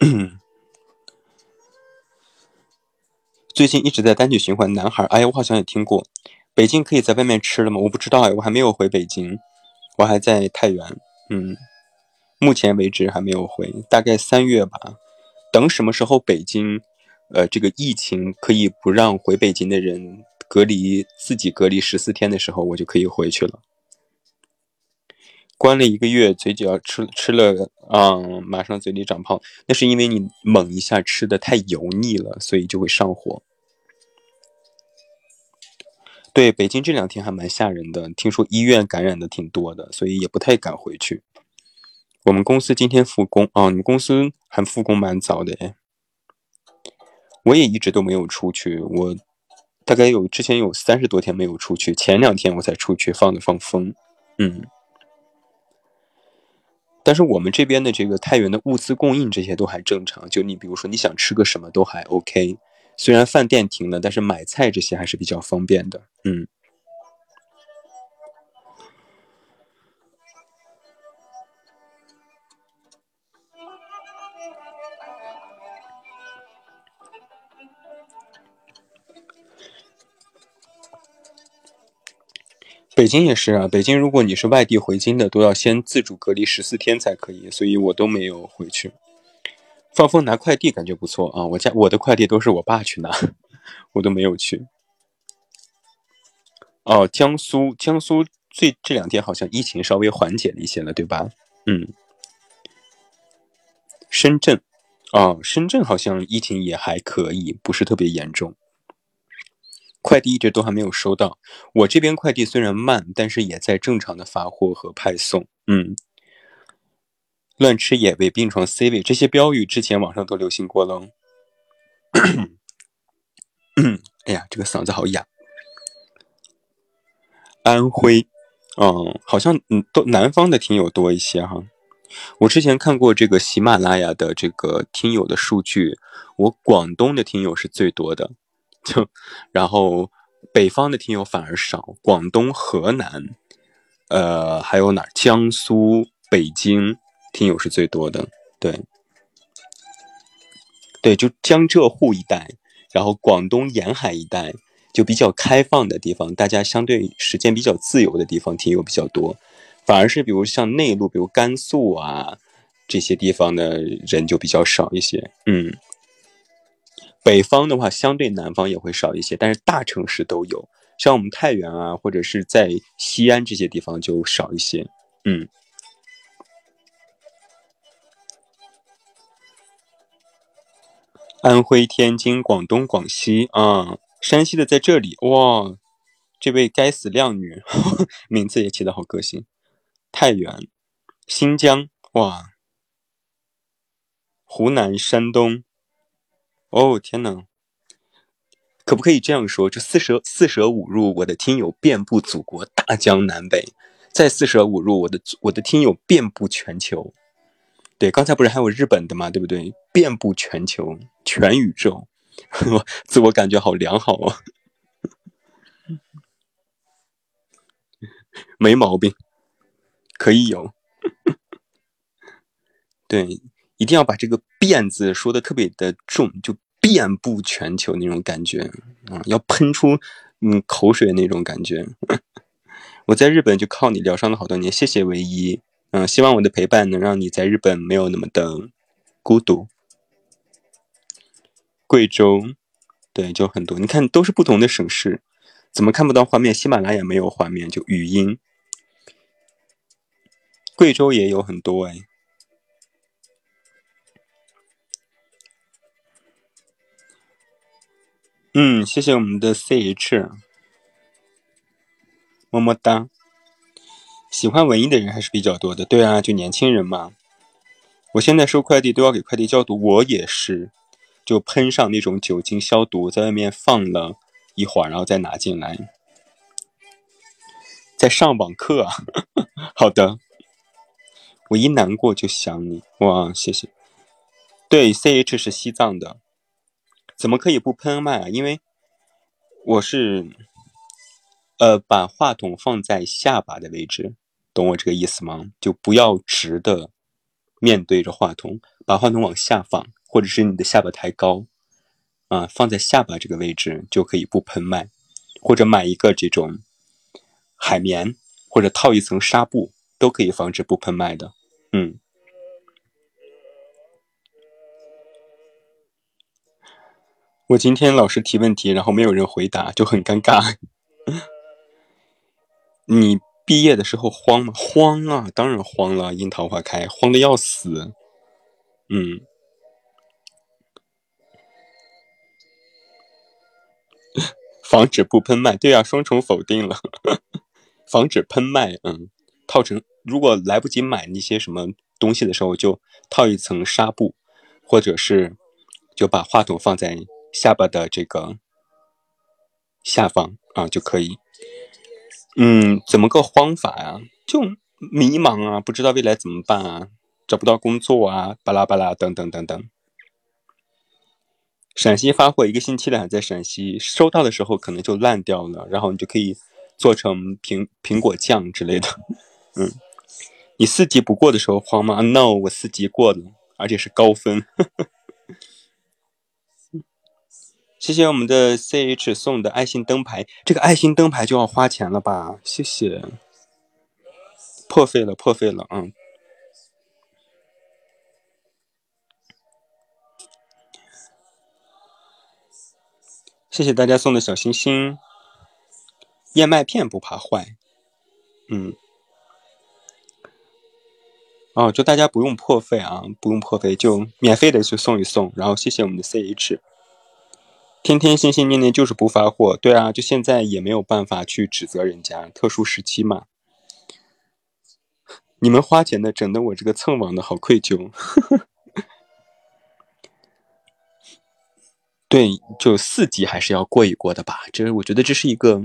最近一直在单曲循环《男孩》，哎呀，我好像也听过。北京可以在外面吃了吗？我不知道哎，我还没有回北京，我还在太原。嗯，目前为止还没有回，大概三月吧。等什么时候北京，呃，这个疫情可以不让回北京的人隔离，自己隔离十四天的时候，我就可以回去了。关了一个月，嘴角吃吃了，嗯，马上嘴里长泡，那是因为你猛一下吃的太油腻了，所以就会上火。对，北京这两天还蛮吓人的，听说医院感染的挺多的，所以也不太敢回去。我们公司今天复工啊，你们公司还复工蛮早的哎。我也一直都没有出去，我大概有之前有三十多天没有出去，前两天我才出去放了放风。嗯。但是我们这边的这个太原的物资供应这些都还正常，就你比如说你想吃个什么都还 OK，虽然饭店停了，但是买菜这些还是比较方便的。嗯。北京也是啊，北京如果你是外地回京的，都要先自主隔离十四天才可以，所以我都没有回去。放风拿快递感觉不错啊，我家我的快递都是我爸去拿，我都没有去。哦，江苏江苏最这两天好像疫情稍微缓解了一些了，对吧？嗯。深圳，哦，深圳好像疫情也还可以，不是特别严重。快递一直都还没有收到，我这边快递虽然慢，但是也在正常的发货和派送。嗯，乱吃野味，病床 C 位，这些标语之前网上都流行过了。哎呀，这个嗓子好哑。安徽，嗯，好像嗯都南方的听友多一些哈。我之前看过这个喜马拉雅的这个听友的数据，我广东的听友是最多的。就，然后北方的听友反而少，广东、河南，呃，还有哪儿？江苏、北京听友是最多的。对，对，就江浙沪一带，然后广东沿海一带，就比较开放的地方，大家相对时间比较自由的地方，听友比较多。反而是比如像内陆，比如甘肃啊这些地方的人就比较少一些。嗯。北方的话，相对南方也会少一些，但是大城市都有，像我们太原啊，或者是在西安这些地方就少一些。嗯，安徽、天津、广东、广西啊，山西的在这里哇，这位该死靓女，名字也起得好个性。太原、新疆哇，湖南、山东。哦天哪，可不可以这样说？就四舍四舍五入，我的听友遍布祖国大江南北；再四舍五入，我的我的听友遍布全球。对，刚才不是还有日本的吗？对不对？遍布全球，全宇宙，自我感觉好良好哦，没毛病，可以有。对。一定要把这个“遍”字说的特别的重，就遍布全球那种感觉啊，要喷出嗯口水那种感觉。我在日本就靠你疗伤了好多年，谢谢唯一，嗯，希望我的陪伴能让你在日本没有那么的孤独。贵州，对，就很多，你看都是不同的省市，怎么看不到画面？喜马拉雅没有画面，就语音。贵州也有很多哎。嗯，谢谢我们的 CH，么么哒。喜欢文艺的人还是比较多的，对啊，就年轻人嘛。我现在收快递都要给快递消毒，我也是，就喷上那种酒精消毒，在外面放了一会儿，然后再拿进来。在上网课啊，好的。我一难过就想你，哇，谢谢。对，CH 是西藏的。怎么可以不喷麦啊？因为我是，呃，把话筒放在下巴的位置，懂我这个意思吗？就不要直的面对着话筒，把话筒往下放，或者是你的下巴抬高，啊，放在下巴这个位置就可以不喷麦，或者买一个这种海绵，或者套一层纱布，都可以防止不喷麦的，嗯。我今天老师提问题，然后没有人回答，就很尴尬。你毕业的时候慌吗？慌啊，当然慌了。樱桃花开，慌的要死。嗯，防止不喷麦，对啊，双重否定了。防止喷麦，嗯，套成如果来不及买那些什么东西的时候，就套一层纱布，或者是就把话筒放在。下巴的这个下方啊就可以，嗯，怎么个慌法呀？就迷茫啊，不知道未来怎么办啊，找不到工作啊，巴拉巴拉等等等等。陕西发货一个星期了，还在陕西收到的时候可能就烂掉了，然后你就可以做成苹苹果酱之类的。嗯，你四级不过的时候慌吗？No，我四级过了，而且是高分。呵 呵谢谢我们的 CH 送的爱心灯牌，这个爱心灯牌就要花钱了吧？谢谢，破费了，破费了，嗯。谢谢大家送的小心心，燕麦片不怕坏，嗯。哦，就大家不用破费啊，不用破费，就免费的去送一送，然后谢谢我们的 CH。天天心心念念就是不发货，对啊，就现在也没有办法去指责人家，特殊时期嘛。你们花钱的，整的我这个蹭网的好愧疚。对，就四级还是要过一过的吧，这我觉得这是一个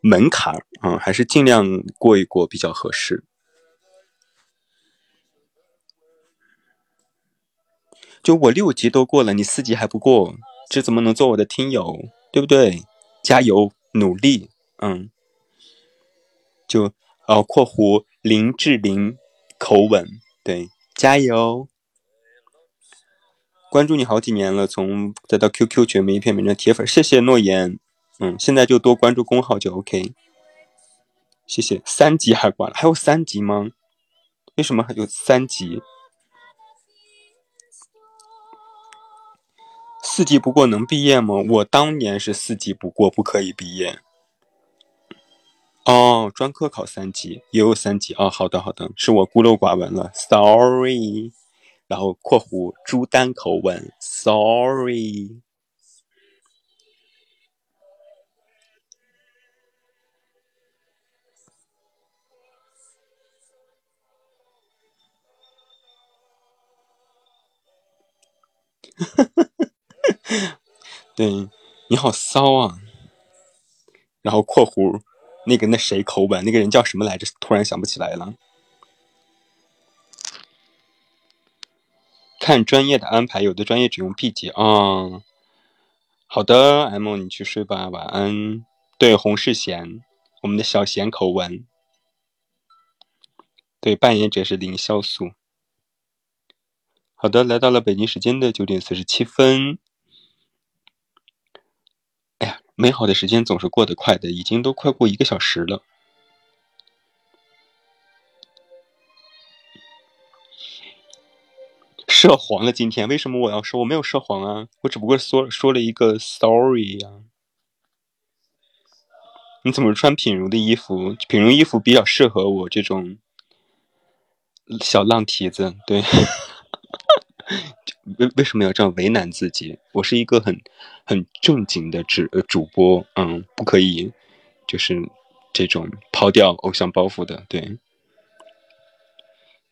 门槛啊，还是尽量过一过比较合适。就我六级都过了，你四级还不过？这怎么能做我的听友，对不对？加油，努力，嗯。就哦，括弧林志玲口吻，对，加油。关注你好几年了，从再到 QQ 群，每一篇每张铁粉，谢谢诺言，嗯，现在就多关注公号就 OK。谢谢，三级还挂了，还有三级吗？为什么还有三级？四级不过能毕业吗？我当年是四级不过不可以毕业。哦，专科考三级也有三级哦。好的好的，是我孤陋寡闻了，sorry。然后括弧朱丹口吻，sorry。哈哈。对，你好骚啊！然后括弧那个那谁口吻，那个人叫什么来着？突然想不起来了。看专业的安排，有的专业只用 B 级啊。好的，M，你去睡吧，晚安。对，洪世贤，我们的小贤口吻。对，扮演者是凌潇肃。好的，来到了北京时间的九点四十七分。美好的时间总是过得快的，已经都快过一个小时了。涉黄了，今天为什么我要说我没有涉黄啊？我只不过说说了一个 sorry 呀。你怎么穿品如的衣服？品如衣服比较适合我这种小浪蹄子，对。为为什么要这样为难自己？我是一个很很正经的主主播，嗯，不可以就是这种抛掉偶像包袱的。对，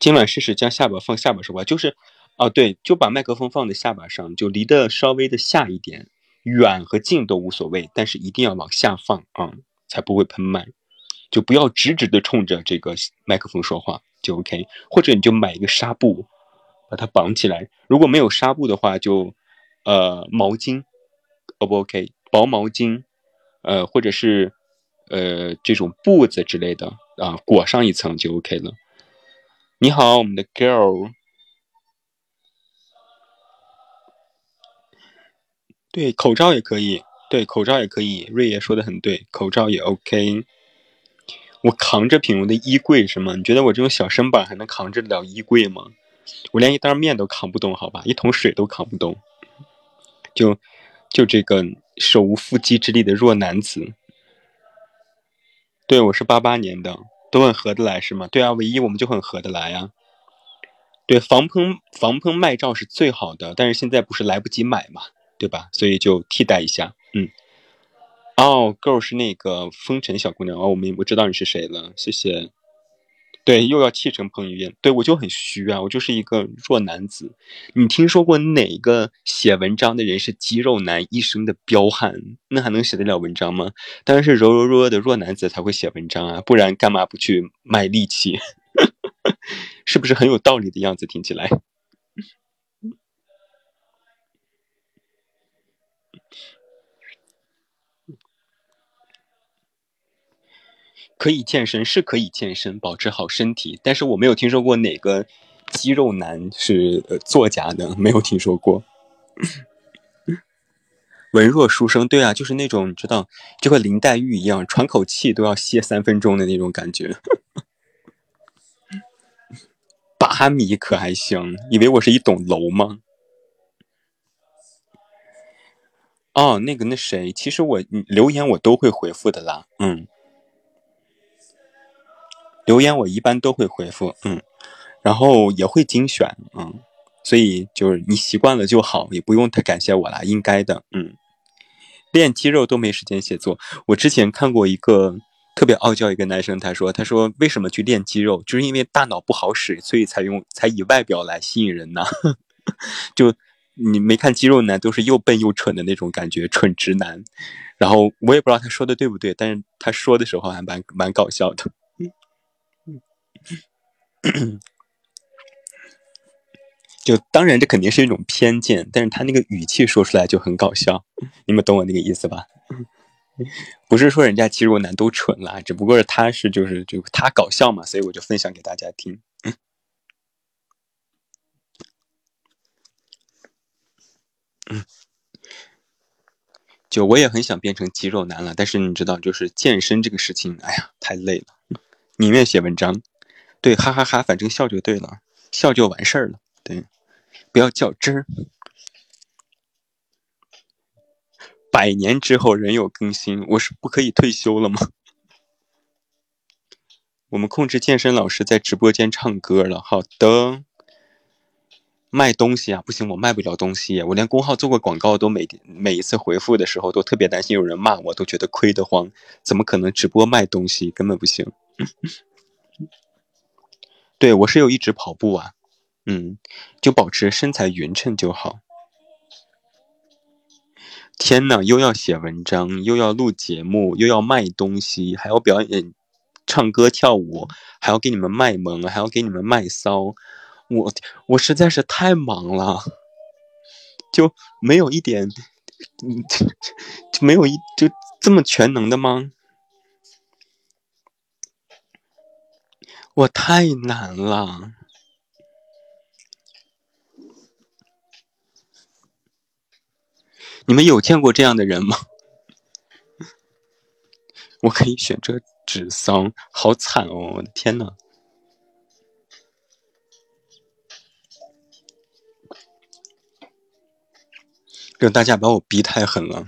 今晚试试将下巴放下巴说话，就是哦，对，就把麦克风放在下巴上，就离得稍微的下一点，远和近都无所谓，但是一定要往下放啊，才不会喷麦。就不要直直的冲着这个麦克风说话，就 OK。或者你就买一个纱布。把它绑起来。如果没有纱布的话，就呃毛巾，O 不 OK？薄毛巾，呃或者是呃这种布子之类的啊，裹上一层就 OK 了。你好，我们的 girl。对，口罩也可以。对，口罩也可以。瑞爷说的很对，口罩也 OK。我扛着品如的衣柜是吗？你觉得我这种小身板还能扛着了衣柜吗？我连一袋面都扛不动，好吧，一桶水都扛不动，就就这个手无缚鸡之力的弱男子。对，我是八八年的，都很合得来是吗？对啊，唯一我们就很合得来呀。对，防喷防喷麦罩是最好的，但是现在不是来不及买嘛，对吧？所以就替代一下，嗯。哦，girl 是那个风尘小姑娘哦，我明我知道你是谁了，谢谢。对，又要气成彭于晏。对我就很虚啊，我就是一个弱男子。你听说过哪个写文章的人是肌肉男一生的彪悍？那还能写得了文章吗？当然是柔柔弱弱的弱男子才会写文章啊，不然干嘛不去卖力气？是不是很有道理的样子？听起来。可以健身是可以健身，保持好身体，但是我没有听说过哪个肌肉男是呃作家的，没有听说过。文弱书生，对啊，就是那种你知道，就和林黛玉一样，喘口气都要歇三分钟的那种感觉。八米可还行？以为我是一栋楼吗？哦，那个那谁，其实我留言我都会回复的啦，嗯。留言我一般都会回复，嗯，然后也会精选，嗯，所以就是你习惯了就好，也不用太感谢我啦，应该的，嗯。练肌肉都没时间写作，我之前看过一个特别傲娇一个男生，他说，他说为什么去练肌肉，就是因为大脑不好使，所以才用才以外表来吸引人呢？就你没看肌肉男都是又笨又蠢的那种感觉，蠢直男。然后我也不知道他说的对不对，但是他说的时候还蛮蛮搞笑的。就当然，这肯定是一种偏见，但是他那个语气说出来就很搞笑，你们懂我那个意思吧？不是说人家肌肉男都蠢啦，只不过是他是就是就他搞笑嘛，所以我就分享给大家听。嗯，就我也很想变成肌肉男了，但是你知道，就是健身这个事情，哎呀，太累了，宁愿写文章。对，哈哈哈，反正笑就对了，笑就完事儿了。对，不要较真儿。百年之后仍有更新，我是不可以退休了吗？我们控制健身老师在直播间唱歌了。好的，卖东西啊，不行，我卖不了东西，我连公号做过广告都每每一次回复的时候都特别担心有人骂我，都觉得亏得慌，怎么可能直播卖东西？根本不行。对我是有一直跑步啊，嗯，就保持身材匀称就好。天呐，又要写文章，又要录节目，又要卖东西，还要表演、唱歌、跳舞，还要给你们卖萌，还要给你们卖骚，我我实在是太忙了，就没有一点，就没有一就这么全能的吗？我太难了，你们有见过这样的人吗？我可以选择纸桑，好惨哦！我的天呐，让大家把我逼太狠了，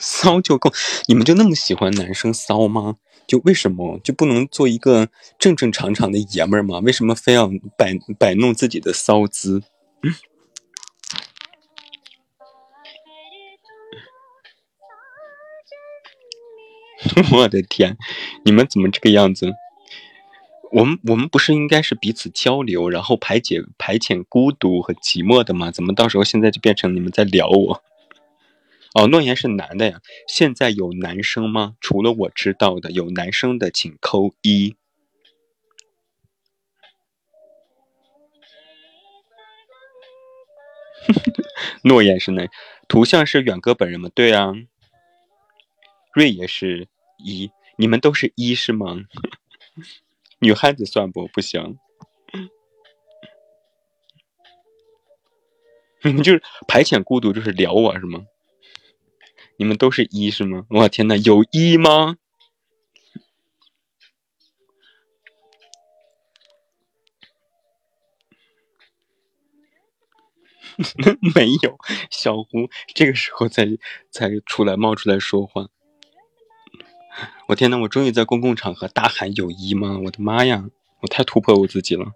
骚就够，你们就那么喜欢男生骚吗？就为什么就不能做一个正正常常的爷们儿吗？为什么非要摆摆弄自己的骚姿？我的天，你们怎么这个样子？我们我们不是应该是彼此交流，然后排解排遣孤独和寂寞的吗？怎么到时候现在就变成你们在聊我？哦，诺言是男的呀。现在有男生吗？除了我知道的，有男生的请扣一。诺言是男，图像是远哥本人吗？对啊。瑞也是一，你们都是一是吗？女汉子算不？不行。你 们就是排遣孤独，就是聊我是吗？你们都是一是吗？我天呐，有一吗？没有，小胡这个时候才才出来冒出来说话。我天呐，我终于在公共场合大喊有一吗？我的妈呀，我太突破我自己了，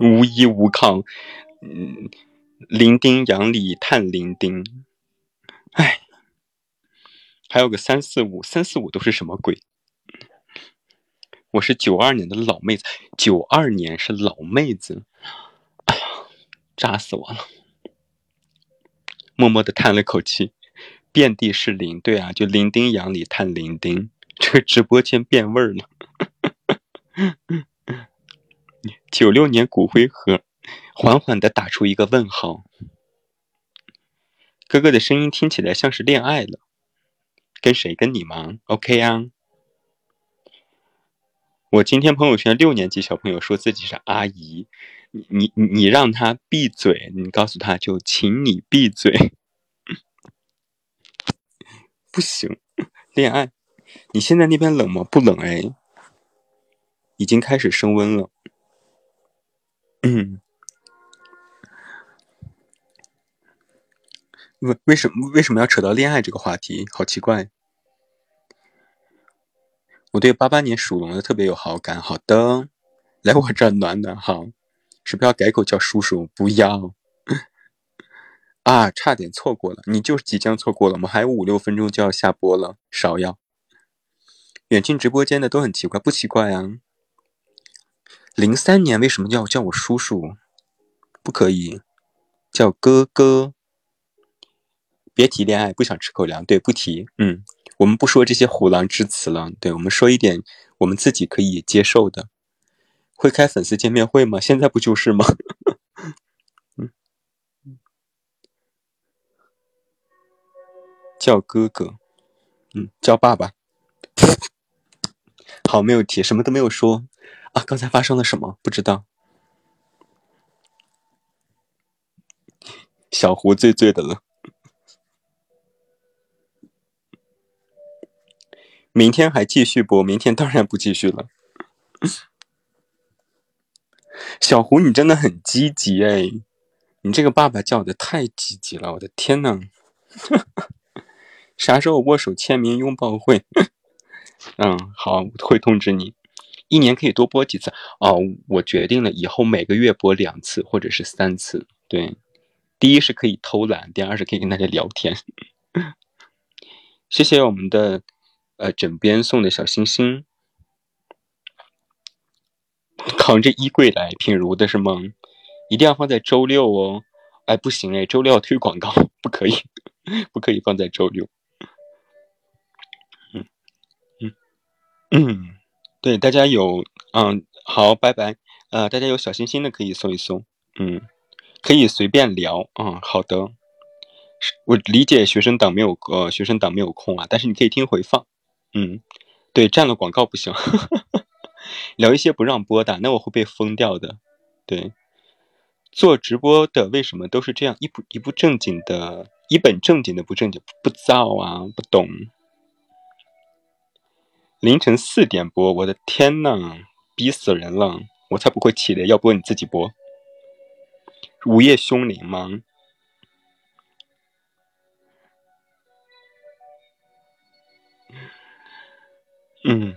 无依无靠，嗯。伶仃杨里探伶仃，哎，还有个三四五，三四五都是什么鬼？我是九二年的老妹子，九二年是老妹子，哎呀，扎死我了！默默的叹了口气，遍地是零，对啊，就零丁洋里叹零丁，这个直播间变味儿了。九六年骨灰盒，缓缓的打出一个问号。哥哥的声音听起来像是恋爱了，跟谁？跟你吗？OK 啊。我今天朋友圈六年级小朋友说自己是阿姨，你你你让他闭嘴，你告诉他就请你闭嘴，不行，恋爱，你现在那边冷吗？不冷哎，已经开始升温了，嗯，为为什么为什么要扯到恋爱这个话题？好奇怪。我对八八年属龙的特别有好感。好的，来我这儿暖暖好，是不是要改口叫叔叔？不要啊，差点错过了，你就是即将错过了吗？还有五六分钟就要下播了，芍药。远近直播间的都很奇怪，不奇怪啊。零三年为什么要叫我叔叔？不可以叫哥哥。别提恋爱，不想吃口粮。对，不提。嗯。我们不说这些虎狼之词了，对我们说一点我们自己可以接受的。会开粉丝见面会吗？现在不就是吗？叫哥哥，嗯，叫爸爸。好，没有提，什么都没有说啊。刚才发生了什么？不知道。小胡醉醉的了。明天还继续播？明天当然不继续了。小胡，你真的很积极哎！你这个爸爸叫的太积极了，我的天呐！啥时候握手签名拥抱会？嗯，好，会通知你。一年可以多播几次哦。我决定了，以后每个月播两次或者是三次。对，第一是可以偷懒，第二是可以跟大家聊天。谢谢我们的。呃，枕边送的小星星，扛着衣柜来，品如的是吗？一定要放在周六哦。哎，不行哎，周六要推广告，不可以，不可以放在周六。嗯嗯嗯，对，大家有嗯好，拜拜。呃，大家有小心心的可以送一送，嗯，可以随便聊啊。好的，我理解学生党没有呃学生党没有空啊，但是你可以听回放。嗯，对，占了广告不行，聊一些不让播的，那我会被封掉的。对，做直播的为什么都是这样一不一不正经的，一本正经的不正经，不造啊，不懂。凌晨四点播，我的天呐，逼死人了！我才不会起的，要播你自己播。午夜凶铃吗？嗯，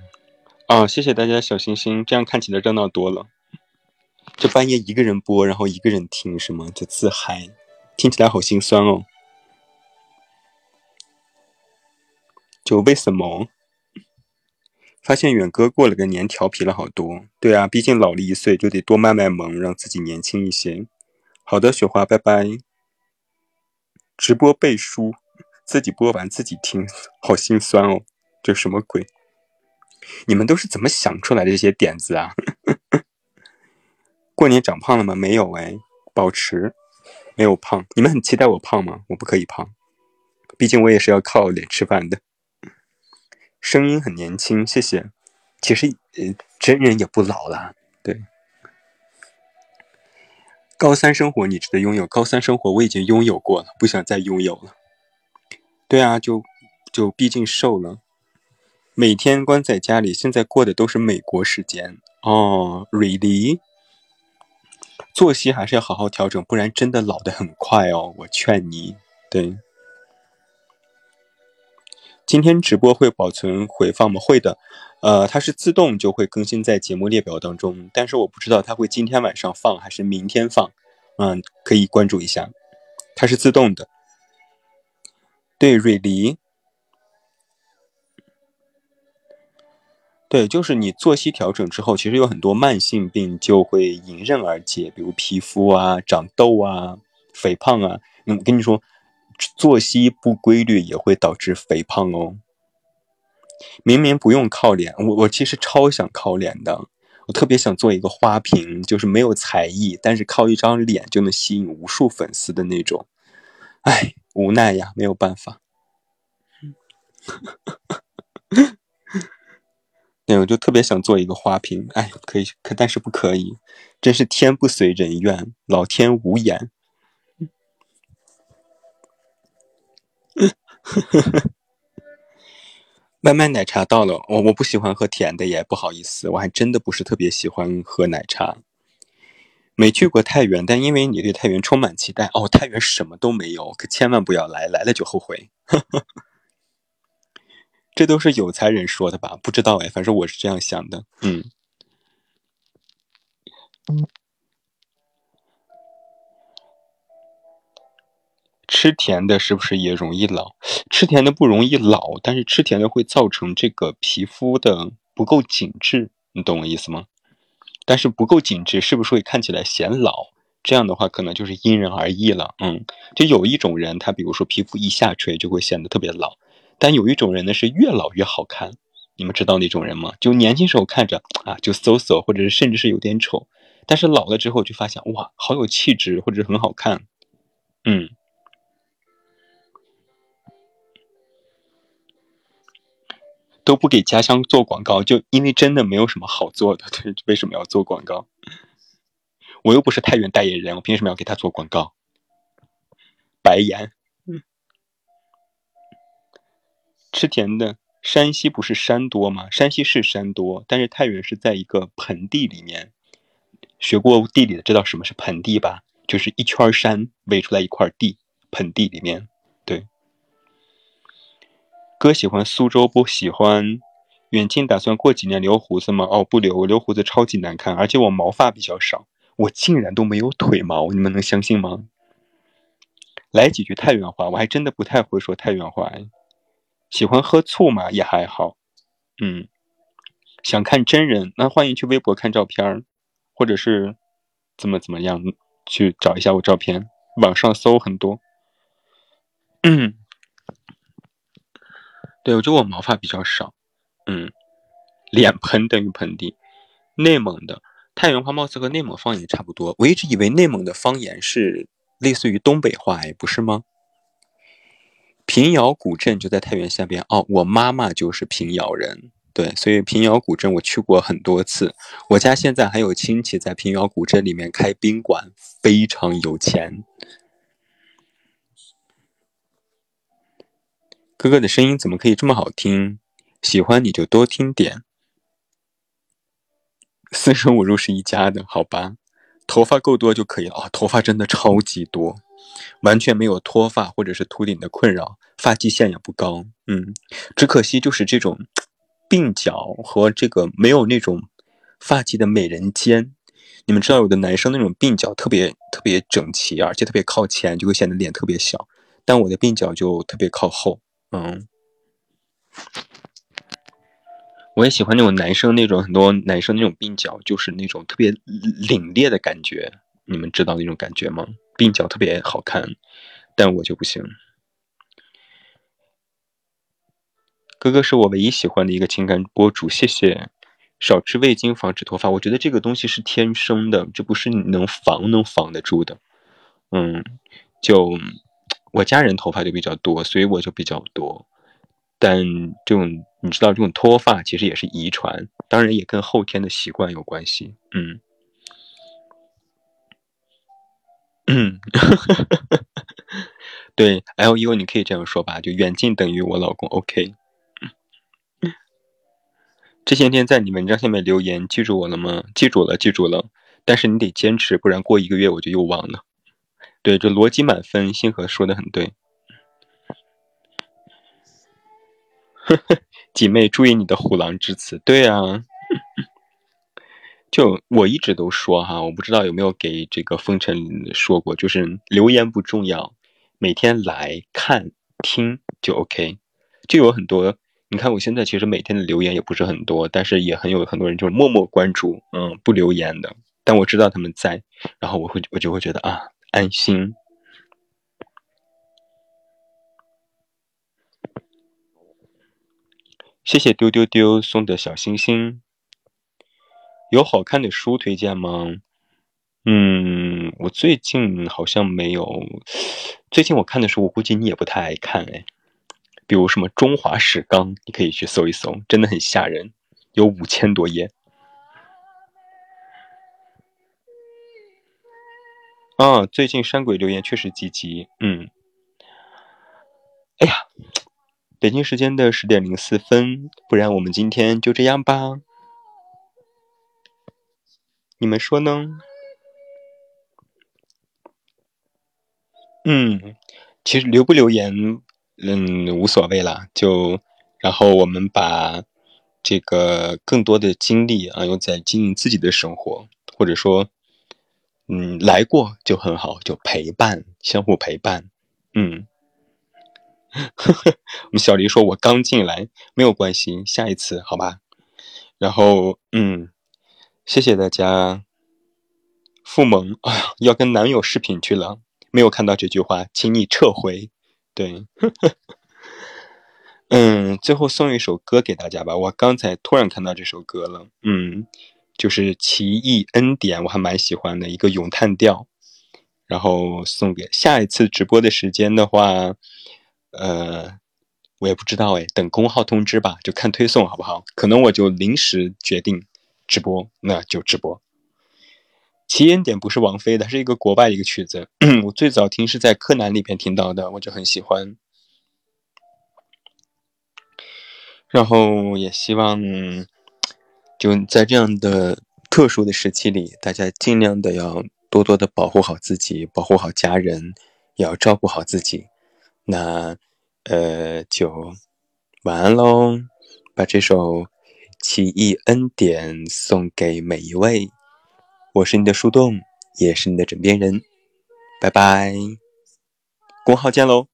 啊，谢谢大家小心心，这样看起来热闹多了。这半夜一个人播，然后一个人听，是吗？就自嗨，听起来好心酸哦。就为什么？发现远哥过了个年调皮了好多。对啊，毕竟老了一岁，就得多卖卖萌，让自己年轻一些。好的，雪花，拜拜。直播背书，自己播完自己听，好心酸哦。这什么鬼？你们都是怎么想出来的这些点子啊？过年长胖了吗？没有哎，保持没有胖。你们很期待我胖吗？我不可以胖，毕竟我也是要靠脸吃饭的。声音很年轻，谢谢。其实呃，真人也不老了。对，高三生活你值得拥有，高三生活我已经拥有过了，不想再拥有了。对啊，就就毕竟瘦了。每天关在家里，现在过的都是美国时间哦。Really？作息还是要好好调整，不然真的老的很快哦。我劝你，对。今天直播会保存回放吗？会的，呃，它是自动就会更新在节目列表当中，但是我不知道它会今天晚上放还是明天放，嗯，可以关注一下，它是自动的。对，瑞黎。对，就是你作息调整之后，其实有很多慢性病就会迎刃而解，比如皮肤啊、长痘啊、肥胖啊。嗯，我跟你说，作息不规律也会导致肥胖哦。明明不用靠脸，我我其实超想靠脸的，我特别想做一个花瓶，就是没有才艺，但是靠一张脸就能吸引无数粉丝的那种。唉，无奈呀，没有办法。对，我就特别想做一个花瓶，哎，可以，可但是不可以，真是天不遂人愿，老天无眼。外卖奶茶到了，我我不喜欢喝甜的耶，不好意思，我还真的不是特别喜欢喝奶茶。没去过太原，但因为你对太原充满期待，哦，太原什么都没有，可千万不要来，来了就后悔。这都是有才人说的吧？不知道哎，反正我是这样想的。嗯，吃甜的是不是也容易老？吃甜的不容易老，但是吃甜的会造成这个皮肤的不够紧致，你懂我意思吗？但是不够紧致，是不是会看起来显老？这样的话，可能就是因人而异了。嗯，就有一种人，他比如说皮肤一下垂就会显得特别老。但有一种人呢，是越老越好看，你们知道那种人吗？就年轻时候看着啊，就 so so，或者是甚至是有点丑，但是老了之后就发现哇，好有气质，或者是很好看。嗯，都不给家乡做广告，就因为真的没有什么好做的，对，为什么要做广告？我又不是太原代言人，我凭什么要给他做广告？白眼。吃甜的，山西不是山多吗？山西是山多，但是太原是在一个盆地里面。学过地理的知道什么是盆地吧？就是一圈山围出来一块地，盆地里面。对。哥喜欢苏州，不喜欢远近。打算过几年留胡子吗？哦，不留，留胡子超级难看，而且我毛发比较少，我竟然都没有腿毛，你们能相信吗？来几句太原话，我还真的不太会说太原话哎。喜欢喝醋嘛？也还好，嗯，想看真人，那欢迎去微博看照片或者是怎么怎么样去找一下我照片，网上搜很多。嗯，对，我觉得我毛发比较少，嗯，脸盆等于盆地。内蒙的太原话貌似和内蒙方言差不多，我一直以为内蒙的方言是类似于东北话，哎，不是吗？平遥古镇就在太原下边哦，我妈妈就是平遥人，对，所以平遥古镇我去过很多次。我家现在还有亲戚在平遥古镇里面开宾馆，非常有钱。哥哥的声音怎么可以这么好听？喜欢你就多听点。四舍五入是一家的，好吧？头发够多就可以了啊，头发真的超级多。完全没有脱发或者是秃顶的困扰，发际线也不高，嗯，只可惜就是这种鬓角和这个没有那种发际的美人尖。你们知道有的男生那种鬓角特别特别整齐，而且特别靠前，就会显得脸特别小。但我的鬓角就特别靠后，嗯。我也喜欢那种男生那种很多男生那种鬓角，就是那种特别凛冽的感觉。你们知道那种感觉吗？鬓角特别好看，但我就不行。哥哥是我唯一喜欢的一个情感博主，谢谢。少吃味精防止脱发，我觉得这个东西是天生的，这不是你能防能防得住的。嗯，就我家人头发就比较多，所以我就比较多。但这种你知道，这种脱发其实也是遗传，当然也跟后天的习惯有关系。嗯。嗯，对，L U 你可以这样说吧，就远近等于我老公，OK。这些天在你文章下面留言，记住我了吗？记住了，记住了。但是你得坚持，不然过一个月我就又忘了。对，这逻辑满分，星河说的很对。呵呵，姐妹注意你的虎狼之词。对啊。就我一直都说哈，我不知道有没有给这个风尘说过，就是留言不重要，每天来看听就 OK。就有很多你看我现在其实每天的留言也不是很多，但是也很有很多人就是默默关注，嗯，不留言的。但我知道他们在，然后我会我就会觉得啊，安心。谢谢丢丢丢送的小星星。有好看的书推荐吗？嗯，我最近好像没有。最近我看的书，我估计你也不太爱看哎。比如什么《中华史纲》，你可以去搜一搜，真的很吓人，有五千多页。啊，最近山鬼留言确实积极，嗯。哎呀。北京时间的十点零四分，不然我们今天就这样吧？你们说呢？嗯，其实留不留言，嗯，无所谓啦。就然后我们把这个更多的精力啊用在经营自己的生活，或者说，嗯，来过就很好，就陪伴，相互陪伴，嗯。我们小黎说：“我刚进来，没有关系，下一次好吧。”然后，嗯，谢谢大家。付萌，哎呀，要跟男友视频去了，没有看到这句话，请你撤回。对，嗯，最后送一首歌给大家吧。我刚才突然看到这首歌了，嗯，就是《奇异恩典》，我还蛮喜欢的一个咏叹调。然后送给下一次直播的时间的话。呃，我也不知道哎，等公号通知吧，就看推送好不好？可能我就临时决定直播，那就直播。起因点不是王菲的，是一个国外一个曲子，我最早听是在柯南里边听到的，我就很喜欢。然后也希望就在这样的特殊的时期里，大家尽量的要多多的保护好自己，保护好家人，也要照顾好自己。那。呃，就晚安喽！把这首《奇异恩典》送给每一位。我是你的树洞，也是你的枕边人。拜拜，公号见喽